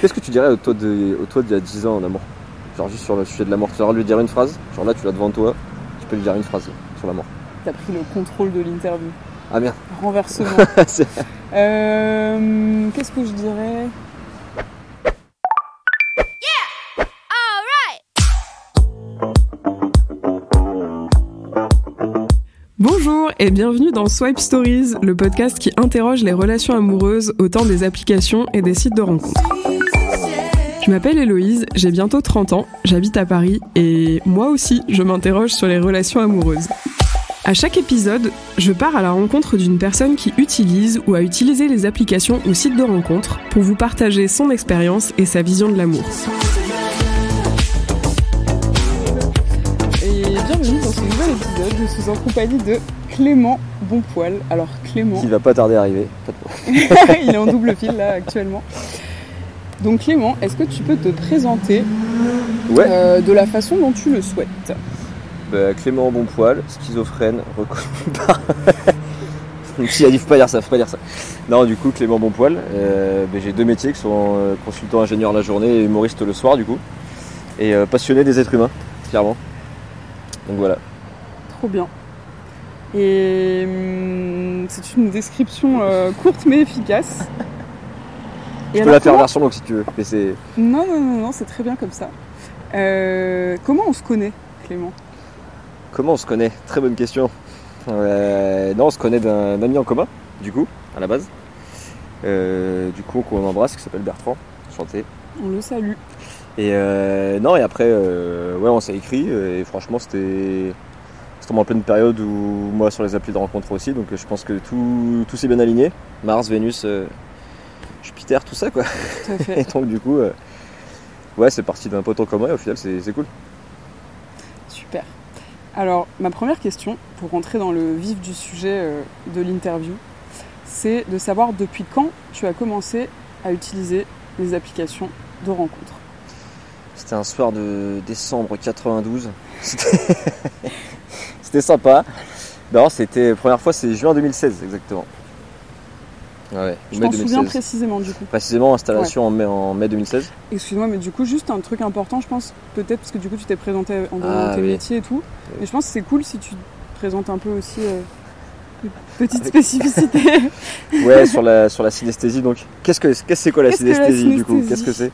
Qu'est-ce que tu dirais au toi de, au toi d'il y a 10 ans en amour? Genre juste sur le sujet de l'amour. Tu vas lui dire une phrase? Genre là, tu l'as devant toi, tu peux lui dire une phrase sur l'amour. T'as pris le contrôle de l'interview. Ah merde. Renversement. Euh, Qu'est-ce que je dirais? Bonjour et bienvenue dans Swipe Stories, le podcast qui interroge les relations amoureuses au temps des applications et des sites de rencontres. Je m'appelle Héloïse, j'ai bientôt 30 ans, j'habite à Paris et moi aussi je m'interroge sur les relations amoureuses. À chaque épisode, je pars à la rencontre d'une personne qui utilise ou a utilisé les applications ou sites de rencontres pour vous partager son expérience et sa vision de l'amour. Et bienvenue dans ce nouvel épisode, je suis en compagnie de Clément Bonpoil. Alors Clément, Qui va pas tarder à arriver. Pas de problème. il est en double fil là actuellement. Donc Clément, est-ce que tu peux te présenter Ouais. euh, de la façon dont tu le souhaites? Bah, Clément Bonpoil, schizophrène, reconnu par. Si, il faut pas dire ça, faut pas dire ça. Non, du coup, Clément Bonpoil, euh, bah, j'ai deux métiers qui sont euh, consultant ingénieur la journée et humoriste le soir, du coup. Et passionné des êtres humains, clairement. Donc voilà. Trop bien. Et hum, c'est une description courte mais efficace. Je peux la faire comment- version longue si tu veux. Mais c'est. Non, non, non, non, c'est très bien comme ça. Euh, comment on se connaît, Clément? Comment on se connaît? Très bonne question. Euh, non, on se connaît d'un ami en commun, du coup, à la base. Euh, du coup, qu'on embrasse, qui s'appelle Bertrand. Enchanté. On le salue. Et non, et après, ouais, on s'est écrit, et franchement, c'était. En pleine période où moi sur les applis de rencontre aussi, donc je pense que tout, tout s'est bien aligné. Mars, Vénus, euh, Jupiter, tout ça quoi. Tout à Et donc du coup, euh, ouais, c'est parti d'un pote en commun et au final c'est cool. Super. Alors, ma première question, pour rentrer dans le vif du sujet euh, de l'interview, c'est de savoir depuis quand tu as commencé à utiliser les applications de rencontre. C'était un soir de décembre 92. C'était c'était sympa. Non, c'était première fois, c'est juin 2016 exactement. Ouais, Je mai t'en souviens 2016. précisément du coup. Précisément installation en, mai, en mai 2016. Excuse-moi, mais du coup, juste un truc important, je pense, peut-être parce que du coup, tu t'es présenté en donnant Ah, tes oui. métiers et tout. Oui. Mais je pense que c'est cool si tu te présentes un peu aussi. euh, une petite spécificité. Ouais, sur la sur la synesthésie. Donc, qu'est-ce que qu'est-ce que c'est quoi la que la synesthésie du coup? Synesthésie Qu'est-ce que c'est?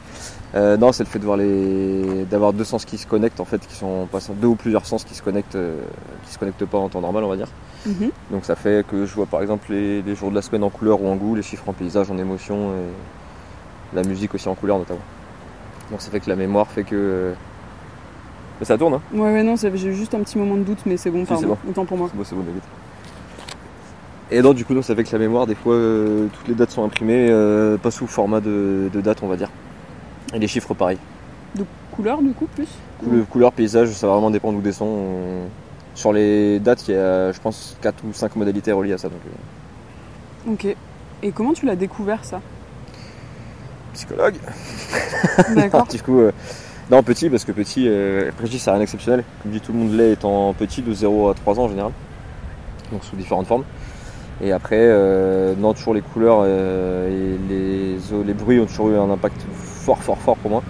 Euh, Non, c'est le fait de voir les d'avoir deux sens qui se connectent en fait, qui sont pas deux ou plusieurs sens qui se connectent, euh, qui se connectent pas en temps normal, on va dire. Mhm. Donc ça fait que je vois par exemple les, les jours de la semaine en couleur ou en goût, les chiffres en paysage, en émotion et la musique aussi en couleur notamment. Donc ça fait que la mémoire fait que. euh, Mais ça tourne, hein Ouais, ouais, non, j'ai juste un petit moment de doute, mais c'est bon, Si, c'est pardon. Autant pour moi. C'est beau, c'est beau, David. Et donc du coup, donc, ça fait que la mémoire, des fois, euh, toutes les dates sont imprimées, euh, pas sous format de, de date, on va dire. Et les chiffres, pareil. De couleur, du coup, plus Couleur, couleur, paysage, ça va vraiment dépendre où des sons. On- Sur les dates, il y a, je pense, 4 ou 5 modalités reliées à ça. Donc, euh, Ok. Et comment tu l'as découvert, ça? Psychologue. D'accord. du coup, euh, non, petit, parce que petit, euh, après je dis, c'est rien d'exceptionnel. Comme dit, tout le monde l'est étant petit, de 0 à 3 ans en général. Donc sous différentes formes. Et après, euh, non, toujours les couleurs et les, les bruits ont toujours eu un impact fort, fort, fort pour moi.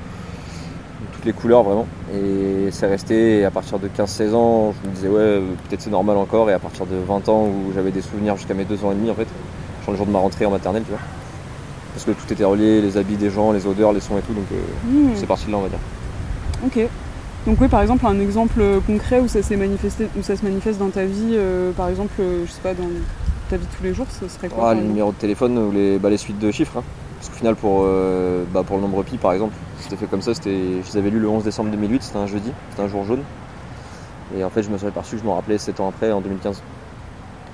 Toutes les couleurs vraiment. Et c'est resté, et à partir de 15-16 ans, je me disais, ouais, euh, peut-être c'est normal encore. Et à partir de 20 ans, où j'avais des souvenirs jusqu'à mes 2 ans et demi, en fait, genre le jour de ma rentrée en maternelle, tu vois. Parce que tout était relié, les habits des gens, les odeurs, les sons et tout. Donc, euh, Hmm, c'est parti de là, on va dire. Ok. Donc oui, par exemple, un exemple concret où ça s'est manifesté, où ça se manifeste dans ta vie, euh, par exemple, euh, je sais pas, dans ta vie de tous les jours, ce serait quoi Ah, les numéros de téléphone ou les, bah, les suites de chiffres. hein. Parce qu'au final, pour, euh, bah, pour le nombre pi, par exemple, c'était fait comme ça. Je les avais lus le 11 décembre 2008, c'était un jeudi, c'était un jour jaune. Et en fait, je me suis aperçu que je m'en rappelais 7 ans après, en 2015.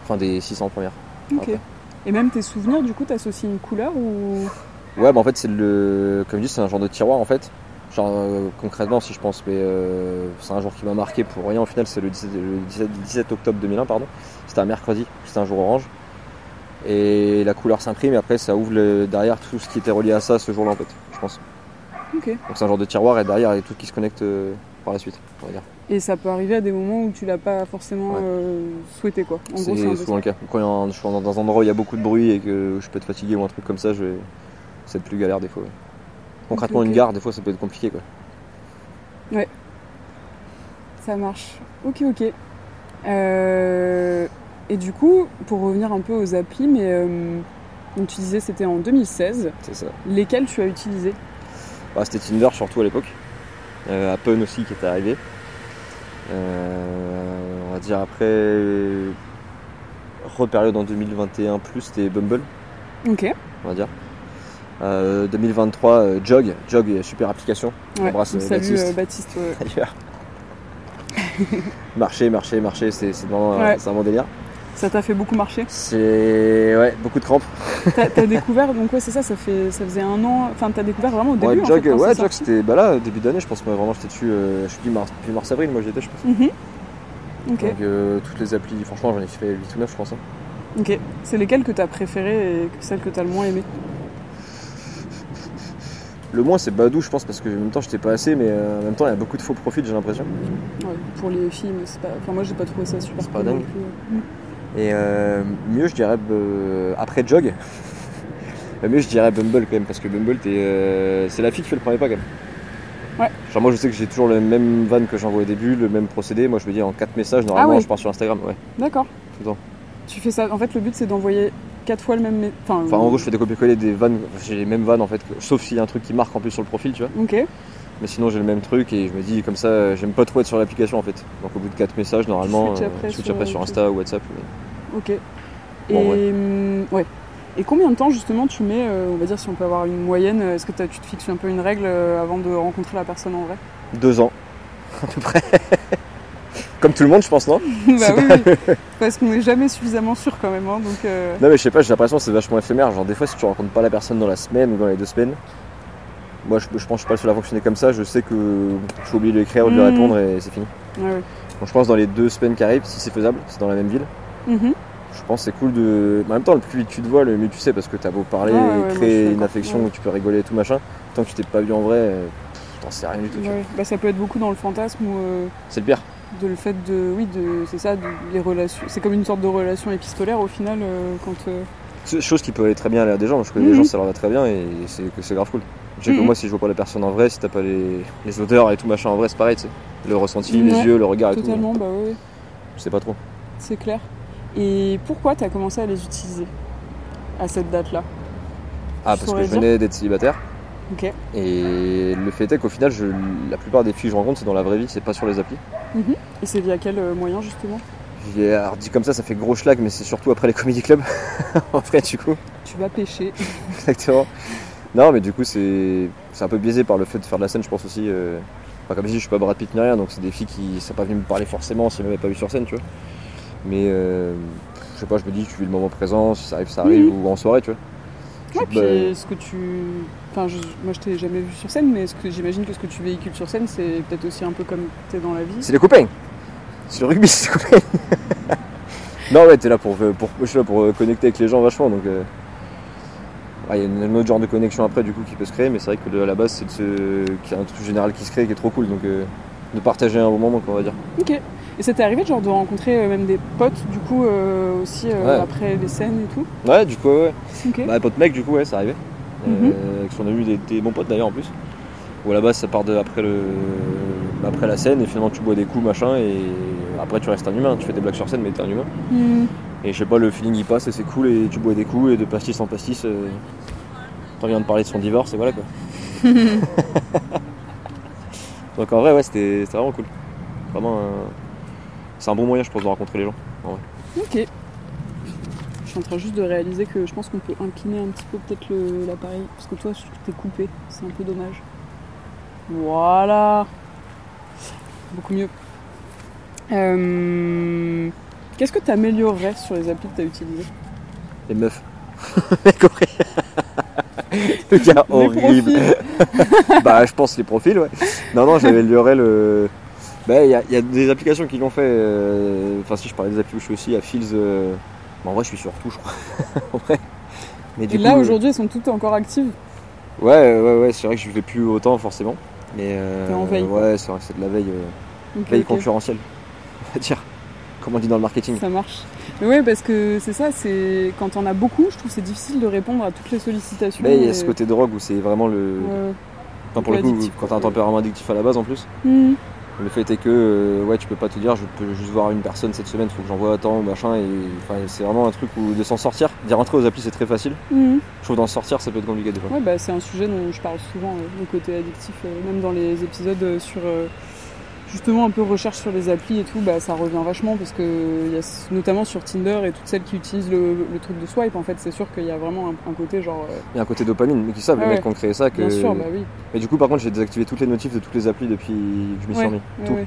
Enfin, des 600 premières. Ok. Après. Et même tes souvenirs, du coup, t'associes une couleur ou? Ouais, bah en fait, c'est le. Comme je dis, c'est un genre de tiroir en fait. Genre, euh, concrètement, si je pense, mais euh, c'est un jour qui m'a marqué pour rien. Au final, c'est le 17, le 17 17 octobre 2001, pardon. C'était un mercredi, c'était un jour orange. Et la couleur s'imprime, et après, ça ouvre le- derrière tout ce qui était relié à ça ce jour-là, en fait, je pense. Donc, c'est un genre de tiroir, et derrière, il y a tout qui se connecte euh, par la suite, on va dire. Et ça peut arriver à des moments où tu l'as pas forcément Ouais. euh, souhaité, quoi. C'est souvent le cas. Quand un- je suis dans un endroit où il y a beaucoup de bruit et que je peux être fatigué ou un truc comme ça, je vais... c'est plus galère des fois. ouais. Concrètement, une gare, des fois, ça peut être compliqué, quoi. Ça marche. Ok, ok. Euh, Et du coup, pour revenir un peu aux applis, mais euh, tu disais c'était en 2016. C'est ça. Lesquelles tu as utilisées Bah, c'était Tinder surtout à l'époque. Euh, Appen aussi qui était arrivé. Euh, on va dire après repériode en 2021 plus c'était Bumble, Ok. on va dire. Euh, 2023 euh, Jog, Jog est super application. Ouais. embrasse, euh, Salut Baptiste. euh, Baptiste. ouais. Marcher, marcher, marcher, c'est vraiment, euh, Ouais. c'est vraiment délire. Ça t'a fait beaucoup marcher. C'est ouais, beaucoup de crampes. T'as t'as découvert, donc ouais, c'est ça, ça, fait, ça faisait un an. Enfin, t'as découvert vraiment au début. ouais, en Jog, fait, ouais, Jog c'était bah là début d'année, je pense moi, vraiment j'étais dessus. euh, je suis dit mars, depuis mars avril, moi j'y étais, je pense. Mhm. Donc euh, toutes les applis, franchement j'en ai fait 8 ou 9 je pense. hein. Ok. C'est lesquelles que t'as préférées et celles que t'as le moins aimées Le moins c'est Badou je pense parce que en même temps j'étais pas assez mais euh, en même temps il y a beaucoup de faux profils j'ai l'impression. Ouais, Pour les filles, mais c'est pas. Enfin, moi, j'ai pas trouvé ça super C'est pas dingue. plus. Et euh, mieux je dirais euh, après Jog, mieux je dirais Bumble quand même parce que Bumble euh, c'est la fille qui fait le premier pas quand même. Ouais. Genre moi je sais que j'ai toujours le même van que j'envoie au début, le même procédé. Moi je me dis en 4 messages normalement Ah ouais. je pars sur Instagram. Ouais. D'accord. Tout le temps. Tu fais ça. En fait, le but, c'est d'envoyer quatre fois le même. Enfin, Enfin en gros je fais des copier-coller des vannes, j'ai les mêmes vannes en fait, sauf s'il y a un truc qui marque en plus sur le profil tu vois. Ok. Mais sinon j'ai le même truc et je me dis comme ça euh, j'aime pas trop être sur l'application en fait. Donc au bout de 4 messages normalement, après je switch sur, après sur euh, Insta ou WhatsApp. mais- Ok. Et Bon, ouais. Et combien de temps justement tu mets, euh, on va dire si on peut avoir une moyenne, euh, est-ce que tu te fixes un peu une règle euh, avant de rencontrer la personne en vrai? Deux ans, à peu près. Comme tout le monde, je pense, non? Bah oui, oui. Parce qu'on n'est jamais suffisamment sûr quand même. hein, donc euh, Non, mais je sais pas, j'ai l'impression que c'est vachement éphémère. Genre, des fois, si tu rencontres pas la personne dans la semaine ou dans les deux semaines, moi, je, je pense que je suis pas le seul à fonctionner comme ça. Je sais que je vais oublier de lui écrire ou de lui Mhm. répondre et c'est fini. ouais, ouais. Donc, je pense dans les deux semaines qui arrivent, si c'est faisable, c'est dans la même ville. Mhm. Je pense que c'est cool de. En même temps, le plus vite tu te vois, le mieux tu sais, parce que t'as beau parler Ouais, suis créer une affection où tu peux rigoler et tout machin, tant que tu t'es pas vu en vrai, euh, pff, t'en sais rien du tout. Bah, ça peut être beaucoup dans le fantasme ou euh, C'est le pire. de le fait de, oui, de, c'est ça, de, les relations. C'est comme une sorte de relation épistolaire au final euh, quand. euh, chose qui peut aller très bien à des gens. Je connais Mhm. des gens, ça leur va très bien et c'est c'est grave cool. Je sais que moi, si je vois pas la personne en vrai, si t'as pas les, les odeurs et tout machin en vrai, c'est pareil, tu sais. Le ressenti, Ouais, les yeux, le regard et totalement, bah ouais, ouais, tout. Je sais pas trop. c'est clair. Et pourquoi t'as commencé à les utiliser à cette date-là? Ah, Tu parce que je venais d'être célibataire. Ok. Et le fait est qu'au final, je, la plupart des filles que je rencontre, c'est dans la vraie vie, c'est pas sur les applis. Et c'est via quel euh, moyen justement? J'ai- Alors, dit comme ça, ça fait gros schlag, mais c'est surtout après les comédie clubs. en vrai, du coup. Tu vas pêcher. Exactement. Non, mais du coup, c'est c'est un peu biaisé par le fait de faire de la scène, je pense aussi. euh, Enfin, comme je dis, je suis pas Brad Pitt ni rien, donc c'est des filles qui ne sont pas venues me parler forcément si elles m'avaient pas vu sur scène, tu vois. Mais euh, je sais pas, je me dis, tu vis le moment présent, si ça arrive, ça arrive, ou en soirée, tu vois. Ouais, puis est-ce que tu. Enfin, je- moi je t'ai jamais vu sur scène, mais que j'imagine que ce que tu véhicules sur scène, c'est peut-être aussi un peu comme t'es dans la vie C'est les copains C'est le rugby, c'est les copains Non, ouais, t'es là pour, pour, je suis là pour euh, connecter avec les gens vachement, donc. euh, ouais, Il y a un autre genre de connexion après, du coup, qui peut se créer, mais c'est vrai que de- à la base, c'est ce... qu'il y a un truc général qui se crée qui est trop cool, donc euh, de partager un bon moment, on va dire. Ok. Et ça t'est arrivé genre de rencontrer euh, même des potes du coup euh, aussi euh, Ouais. après les scènes et tout? Ouais, du coup, ouais, ouais. Ok. Bah, pote mec, du coup, ouais, ça arrivait. Mhm. Euh, qui sont devenus des, des bons potes d'ailleurs en plus. Où à la base, ça part de après, le, après la scène et finalement tu bois des coups, machin, et après tu restes un humain. Tu fais des blagues sur scène, mais t'es un humain. Hmm. Et je sais pas, le feeling il passe et c'est cool, et tu bois des coups, et de pastis en pastis, euh, t'en viens de parler de son divorce, et voilà quoi. Donc en vrai, ouais, c'était vraiment cool. Vraiment, un- c'est un bon moyen, je pense, de rencontrer les gens. Ok. Je suis en train juste de réaliser que je pense qu'on peut incliner un petit peu peut-être l'appareil. Parce que toi, t'es coupé. C'est un peu dommage. Voilà. Beaucoup mieux. Euh, Qu'est-ce que tu améliorerais sur les applis que tu as utilisées Les meufs. Horrible. Le gars Les horrible. bah, je pense les profils, ouais. Non, non, amélioré le. Bah, il y, a- y a des applications qui l'ont fait. euh, Enfin, si je parlais des applis où je suis aussi, à Fields. euh, bah, en vrai, je suis sur tout, je crois. en vrai. Mais Et du là, coup, euh, aujourd'hui, elles sont toutes encore actives. Ouais, ouais, ouais, c'est vrai que je ne fais plus autant, forcément. Mais. euh, T'es en veille. Ouais, c'est vrai, c'est de la veille, euh, veille concurrentielle. On va dire. Comme on dit dans le marketing. Ça marche. Mais ouais, parce que c'est ça, c'est quand on a beaucoup, je trouve que c'est difficile de répondre à toutes les sollicitations. Mais il y a ce côté drogue où c'est vraiment le. Ouais. Enfin, pour le coup, quand t'as un tempérament addictif à la base en plus, Mhm. le fait est que euh, ouais, tu peux pas te dire je peux juste voir une personne cette semaine, faut que j'envoie tant ou machin. Et enfin, c'est vraiment un truc où de s'en sortir. D'y rentrer aux applis, c'est très facile. Mhm. Je trouve d'en sortir, ça peut être compliqué des fois. Ouais, bah, c'est un sujet dont je parle souvent, euh, le côté addictif, euh, même dans les épisodes euh, sur justement un peu recherche sur les applis et tout, bah, ça revient vachement parce que y a, notamment sur Tinder et toutes celles qui utilisent le, le truc de swipe, en fait, c'est sûr qu'il y a vraiment un, un côté genre. euh, Il y a un côté dopamine, mais qui savent, Ah les ouais. mecs qui ont créé ça. Que... Bien sûr, bah oui. Mais du coup, par contre, j'ai désactivé toutes les notifs de toutes les applis depuis que je m'y suis remis. Tout. ouais.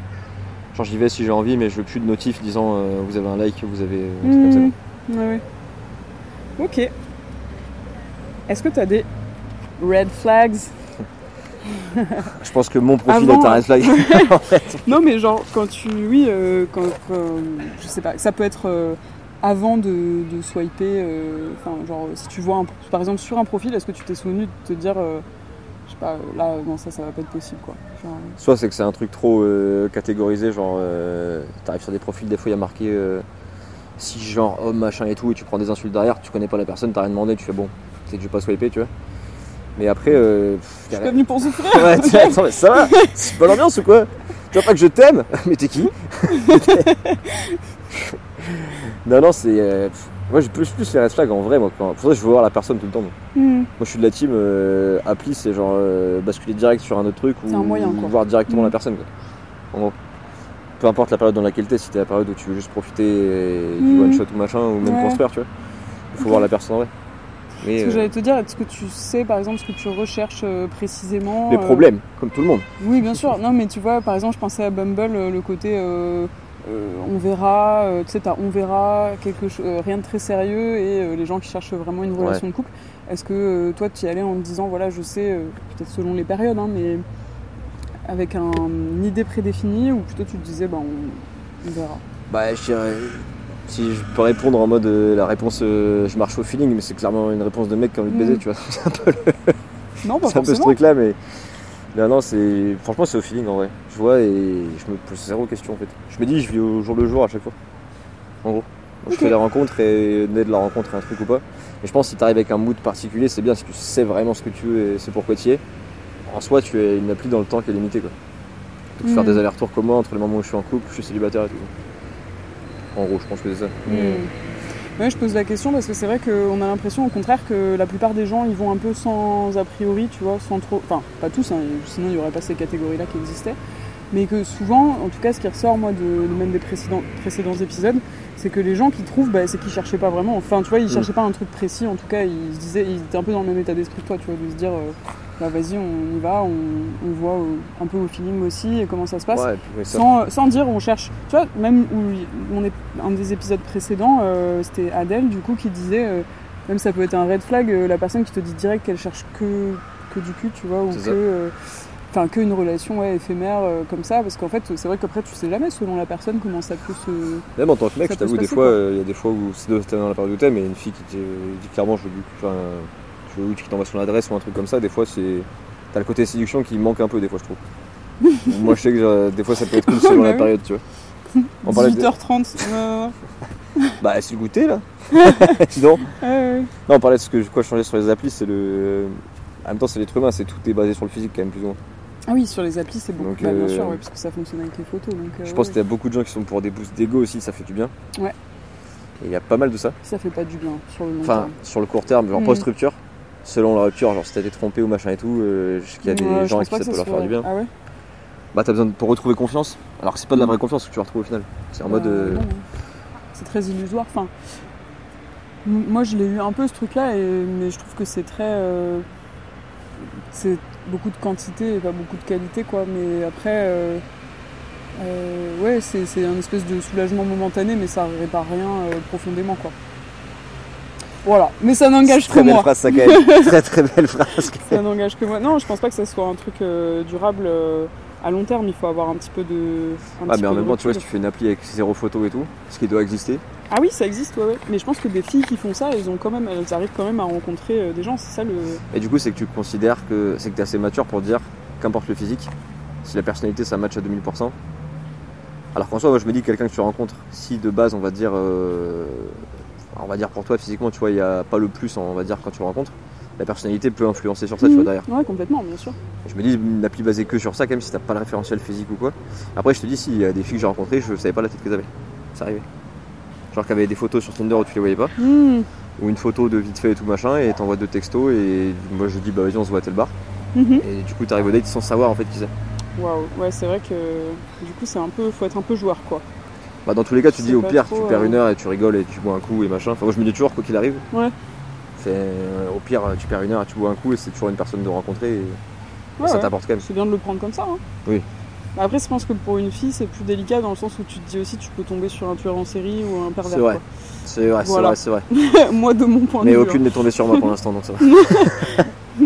Genre, j'y vais si j'ai envie, mais je veux plus de notifs disant euh, vous avez un like, vous avez. un truc comme ça, Mhm. Ouais, ouais. Ok. Est-ce que tu as des red flags? Je pense que mon profil Avant, est un red flag. en fait. Non, mais genre, quand tu. Oui, euh, quand, quand- Je sais pas, ça peut être euh, avant de, de swiper. euh, Enfin, genre, si tu vois, un- par exemple, sur un profil, est-ce que tu t'es souvenu de te dire. euh, je sais pas, là, non, ça, ça va pas être possible, quoi. Genre, Soit c'est que c'est un truc trop euh, catégorisé, genre euh, t'arrives sur des profils, des fois il y a marqué euh, si genre homme machin et tout, et tu prends des insultes derrière, tu connais pas la personne, t'as rien demandé, tu fais bon, peut-être que je vais pas swiper, tu vois. Mais après, euh, pff, je suis pas venue pour souffrir Ouais, tu- attends, mais ça va C'est pas l'ambiance ou quoi Tu vois pas que je t'aime Mais t'es qui Non, non, c'est. euh, moi, j'ai plus, plus les red flags en vrai, moi. Quand... Pour ça, je veux voir la personne tout le temps. Moi, Hmm. Moi, je suis de la team euh, appli, c'est genre euh, basculer direct sur un autre truc ou moyen, voir directement Mm. la personne. Quoi. En gros. Peu importe la période dans laquelle t'es, si t'es la période où tu veux juste profiter du Mm. one shot ou machin, ou même Ouais. construire, tu vois. Il faut voir la personne en vrai. Mais Ce que euh, j'allais te dire, est-ce que tu sais, par exemple, ce que tu recherches euh, précisément les euh, problèmes, comme tout le monde. Oui, bien sûr. Non, mais tu vois, par exemple, je pensais à Bumble, euh, le côté euh, euh, on verra, euh, tu sais, t'as on verra, quelque chose, euh, rien de très sérieux et euh, les gens qui cherchent vraiment une relation de couple. Est-ce que euh, toi, tu y allais en te disant, voilà, je sais, euh, peut-être selon les périodes, hein, mais avec un, une idée prédéfinie ou plutôt tu te disais, bah, on, on verra? Bah, je dirais. Si je peux répondre en mode euh, la réponse euh, je marche au feeling, mais c'est clairement une réponse de mec qui a envie de baiser, Mm. tu vois. C'est un peu, Non, pas c'est un peu ce forcément. truc là, mais. Non, non, c'est. Franchement, c'est au feeling en vrai. Je vois et je me pose zéro question en fait. Je me dis, je vis au jour le jour à chaque fois. En gros. Je fais des rencontres et naît de la rencontre un truc ou pas. Et je pense que si tu arrives avec un mood particulier, c'est bien si tu sais vraiment ce que tu veux et c'est pourquoi tu y es. En soi, tu es une appli dans le temps qui est limité quoi. Peux faire Mm. des allers-retours comme moi entre le moment où je suis en couple, je suis célibataire et tout. En gros, je pense que c'est ça. Hmm. Ouais, je pose la question parce que c'est vrai qu'on a l'impression au contraire que la plupart des gens ils vont un peu sans a priori, tu vois, sans trop. Enfin, pas tous, hein, sinon il n'y aurait pas ces catégories-là qui existaient. Mais que souvent, en tout cas, ce qui ressort, moi, de, de même des précédents, précédents épisodes, c'est que les gens qui trouvent, bah, c'est qu'ils cherchaient pas vraiment. Enfin, tu vois, ils Mm. cherchaient pas un truc précis. En tout cas, ils se disaient, ils étaient un peu dans le même état d'esprit que toi, tu vois, de se dire, euh, bah vas-y, on y va, on, on voit un peu au feeling aussi et comment ça se passe Ouais, sans, sans dire on cherche. Tu vois, même où on est un des épisodes précédents, euh, c'était Adèle du coup qui disait, euh, même ça peut être un red flag, euh, la personne qui te dit direct qu'elle cherche que, que du cul, tu vois, ou que. Enfin, qu'une relation ouais, éphémère comme ça, parce qu'en fait, c'est vrai qu'après, tu sais jamais selon la personne comment ça peut se. Même en tant que mec, je t'avoue, des fois, il y a des fois où c'est t'es dans la période où t'aimes, mais une fille qui te dit clairement je veux du enfin, je veux qui t'envoie son adresse ou un truc comme ça, des fois c'est. T'as le côté séduction qui manque un peu des fois je trouve. Moi je sais que euh, des fois ça peut être cool selon Bah la période, tu vois. On parlait de- 18h30. euh, Bah c'est le goûter là Dis donc. ouais, ouais. Non on parlait de ce que quoi changer sur les applis, c'est le. En même temps c'est l'être humain, c'est tout est basé sur le physique quand même plus ou moins. Ah oui, sur les applis, c'est beaucoup. Donc, Bah, bien euh, sûr, ouais, parce que ça fonctionne avec les photos. Donc, euh, Je pense ouais, qu'il y a beaucoup de gens qui sont pour des boosts d'ego aussi, ça fait du bien. Ouais. Et il y a pas mal de ça. ça fait pas du bien sur le long Enfin, terme. sur le court terme, genre Mm. post-rupture, selon la rupture, genre si t'as été trompé ou machin et tout, euh, qu'il y a des Ouais, gens pense qui ça peut leur soit- faire du bien. Ah ouais Bah t'as besoin de, pour retrouver confiance, alors que c'est pas de la Mm. vraie confiance que tu retrouves au final. C'est en mode. euh, non, C'est très illusoire. Enfin, moi, je l'ai eu un peu ce truc-là, mais je trouve que c'est très. euh, c'est beaucoup de quantité et pas beaucoup de qualité, quoi. Mais après, euh, euh, ouais, c'est c'est un espèce de soulagement momentané, mais ça répare rien euh, profondément, quoi. Voilà, mais ça n'engage que Très belle phrase, ça quand même. très très belle phrase. Ça n'engage que moi. Non, je pense pas que ça soit un truc euh, durable euh, à long terme. Il faut avoir un petit peu de. un Ah, mais en même temps, tu vois, si tu fais une appli avec zéro photo et tout, ce qui doit exister, Ah oui, ça existe, ouais, ouais. Mais je pense que des filles qui font ça, elles ont quand même, elles arrivent quand même à rencontrer euh, des gens. C'est ça le. et du coup, c'est que tu considères que c'est que t'es assez mature pour dire qu'importe le physique, si la personnalité ça match à 2000%. Alors qu'en soi, moi je me dis quelqu'un que tu rencontres, si de base on va dire, on va dire pour toi physiquement, tu vois, il n'y a pas le plus, on va dire quand tu le rencontres, la personnalité peut influencer sur ça, tu vois, derrière. Ouais, complètement, bien sûr. Je me dis, une appli basée que sur ça, quand même, si t'as pas le référentiel physique ou quoi. Après, je te dis, si, il y a des filles que j'ai rencontrées, je savais pas la tête qu'elles avaient. C'est arrivé. Genre qu'il y avait des photos sur Tinder où tu les voyais pas, Mhm. ou une photo de vite fait et tout machin, et t'envoies deux textos, et moi je dis, bah vas-y, on se voit à tel bar. Mhm. Et du coup, t'arrives au date sans savoir en fait qui c'est. Waouh, ouais, c'est vrai que du coup, c'est un peu, faut être un peu joueur, quoi. Bah, dans tous les cas, tu dis au pire, trop, tu perds euh. une heure et tu rigoles et tu bois un coup et machin. Enfin, moi je me dis toujours, quoi qu'il arrive. Ouais. C'est, euh, au pire, tu perds une heure et tu bois un coup et c'est toujours une personne de rencontrer et, Ouais, ça ouais. t'apporte quand même. C'est bien de le prendre comme ça. Hein. Oui. Après, je pense que pour une fille, c'est plus délicat dans le sens où tu te dis aussi, tu peux tomber sur un tueur en série ou un pervers. C'est vrai. C'est vrai, Voilà. c'est vrai, c'est vrai. quoi. Moi, de mon point Mais de vue. aucune n'est tombée sur moi pour l'instant, donc ça va. hein.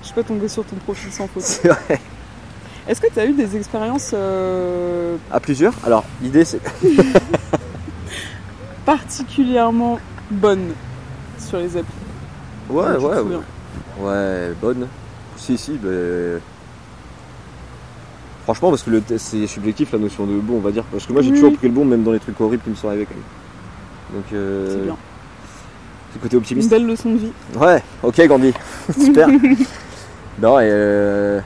Je suis pas tombée sur ton profil sans photo. C'est vrai. Est-ce que tu as eu des expériences euh, À plusieurs. Alors, l'idée c'est. particulièrement bonnes sur les applis? Ouais, ouais, ouais. Ouais, bonne. Si, si, ben. Franchement, parce que le test, c'est subjectif la notion de bon, on va dire. Parce que moi j'ai Oui. toujours pris le bon, même dans les trucs horribles qui me sont arrivés quand même. Donc, euh, C'est bien. ce côté Une optimiste. belle leçon de vie. Ouais, ok, Gandhi. Super. non, et. euh,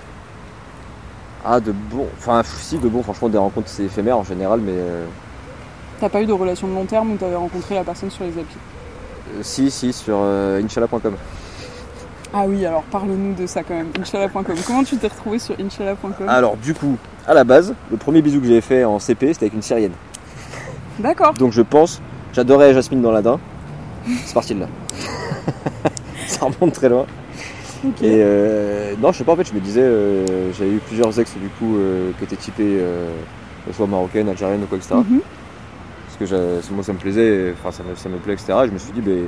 Ah, de bon. Enfin, si, de bon, franchement, des rencontres c'est éphémère en général, mais. euh, T'as pas eu de relation de long terme où t'avais rencontré la personne sur les applis euh, si, si, sur euh, Inch'Allah.com. Ah oui, alors parle-nous de ça quand même. Inch'Allah.com. Comment tu t'es retrouvé sur Inch'Allah.com Alors, du coup, à la base, le premier bisou que j'avais fait en CP, c'était avec une Syrienne. D'accord. Donc je pense, j'adorais Jasmine dans l'Adin. C'est parti de là. Ça remonte très loin. Et euh, non, je sais pas, en fait, je me disais, euh, j'avais eu plusieurs ex du coup euh, qui étaient typés, soit marocaines, algériennes ou quoi, etc. Mhm. Parce que moi ça me plaisait, enfin ça me, ça me plaît, etc. Et je me suis dit, ben,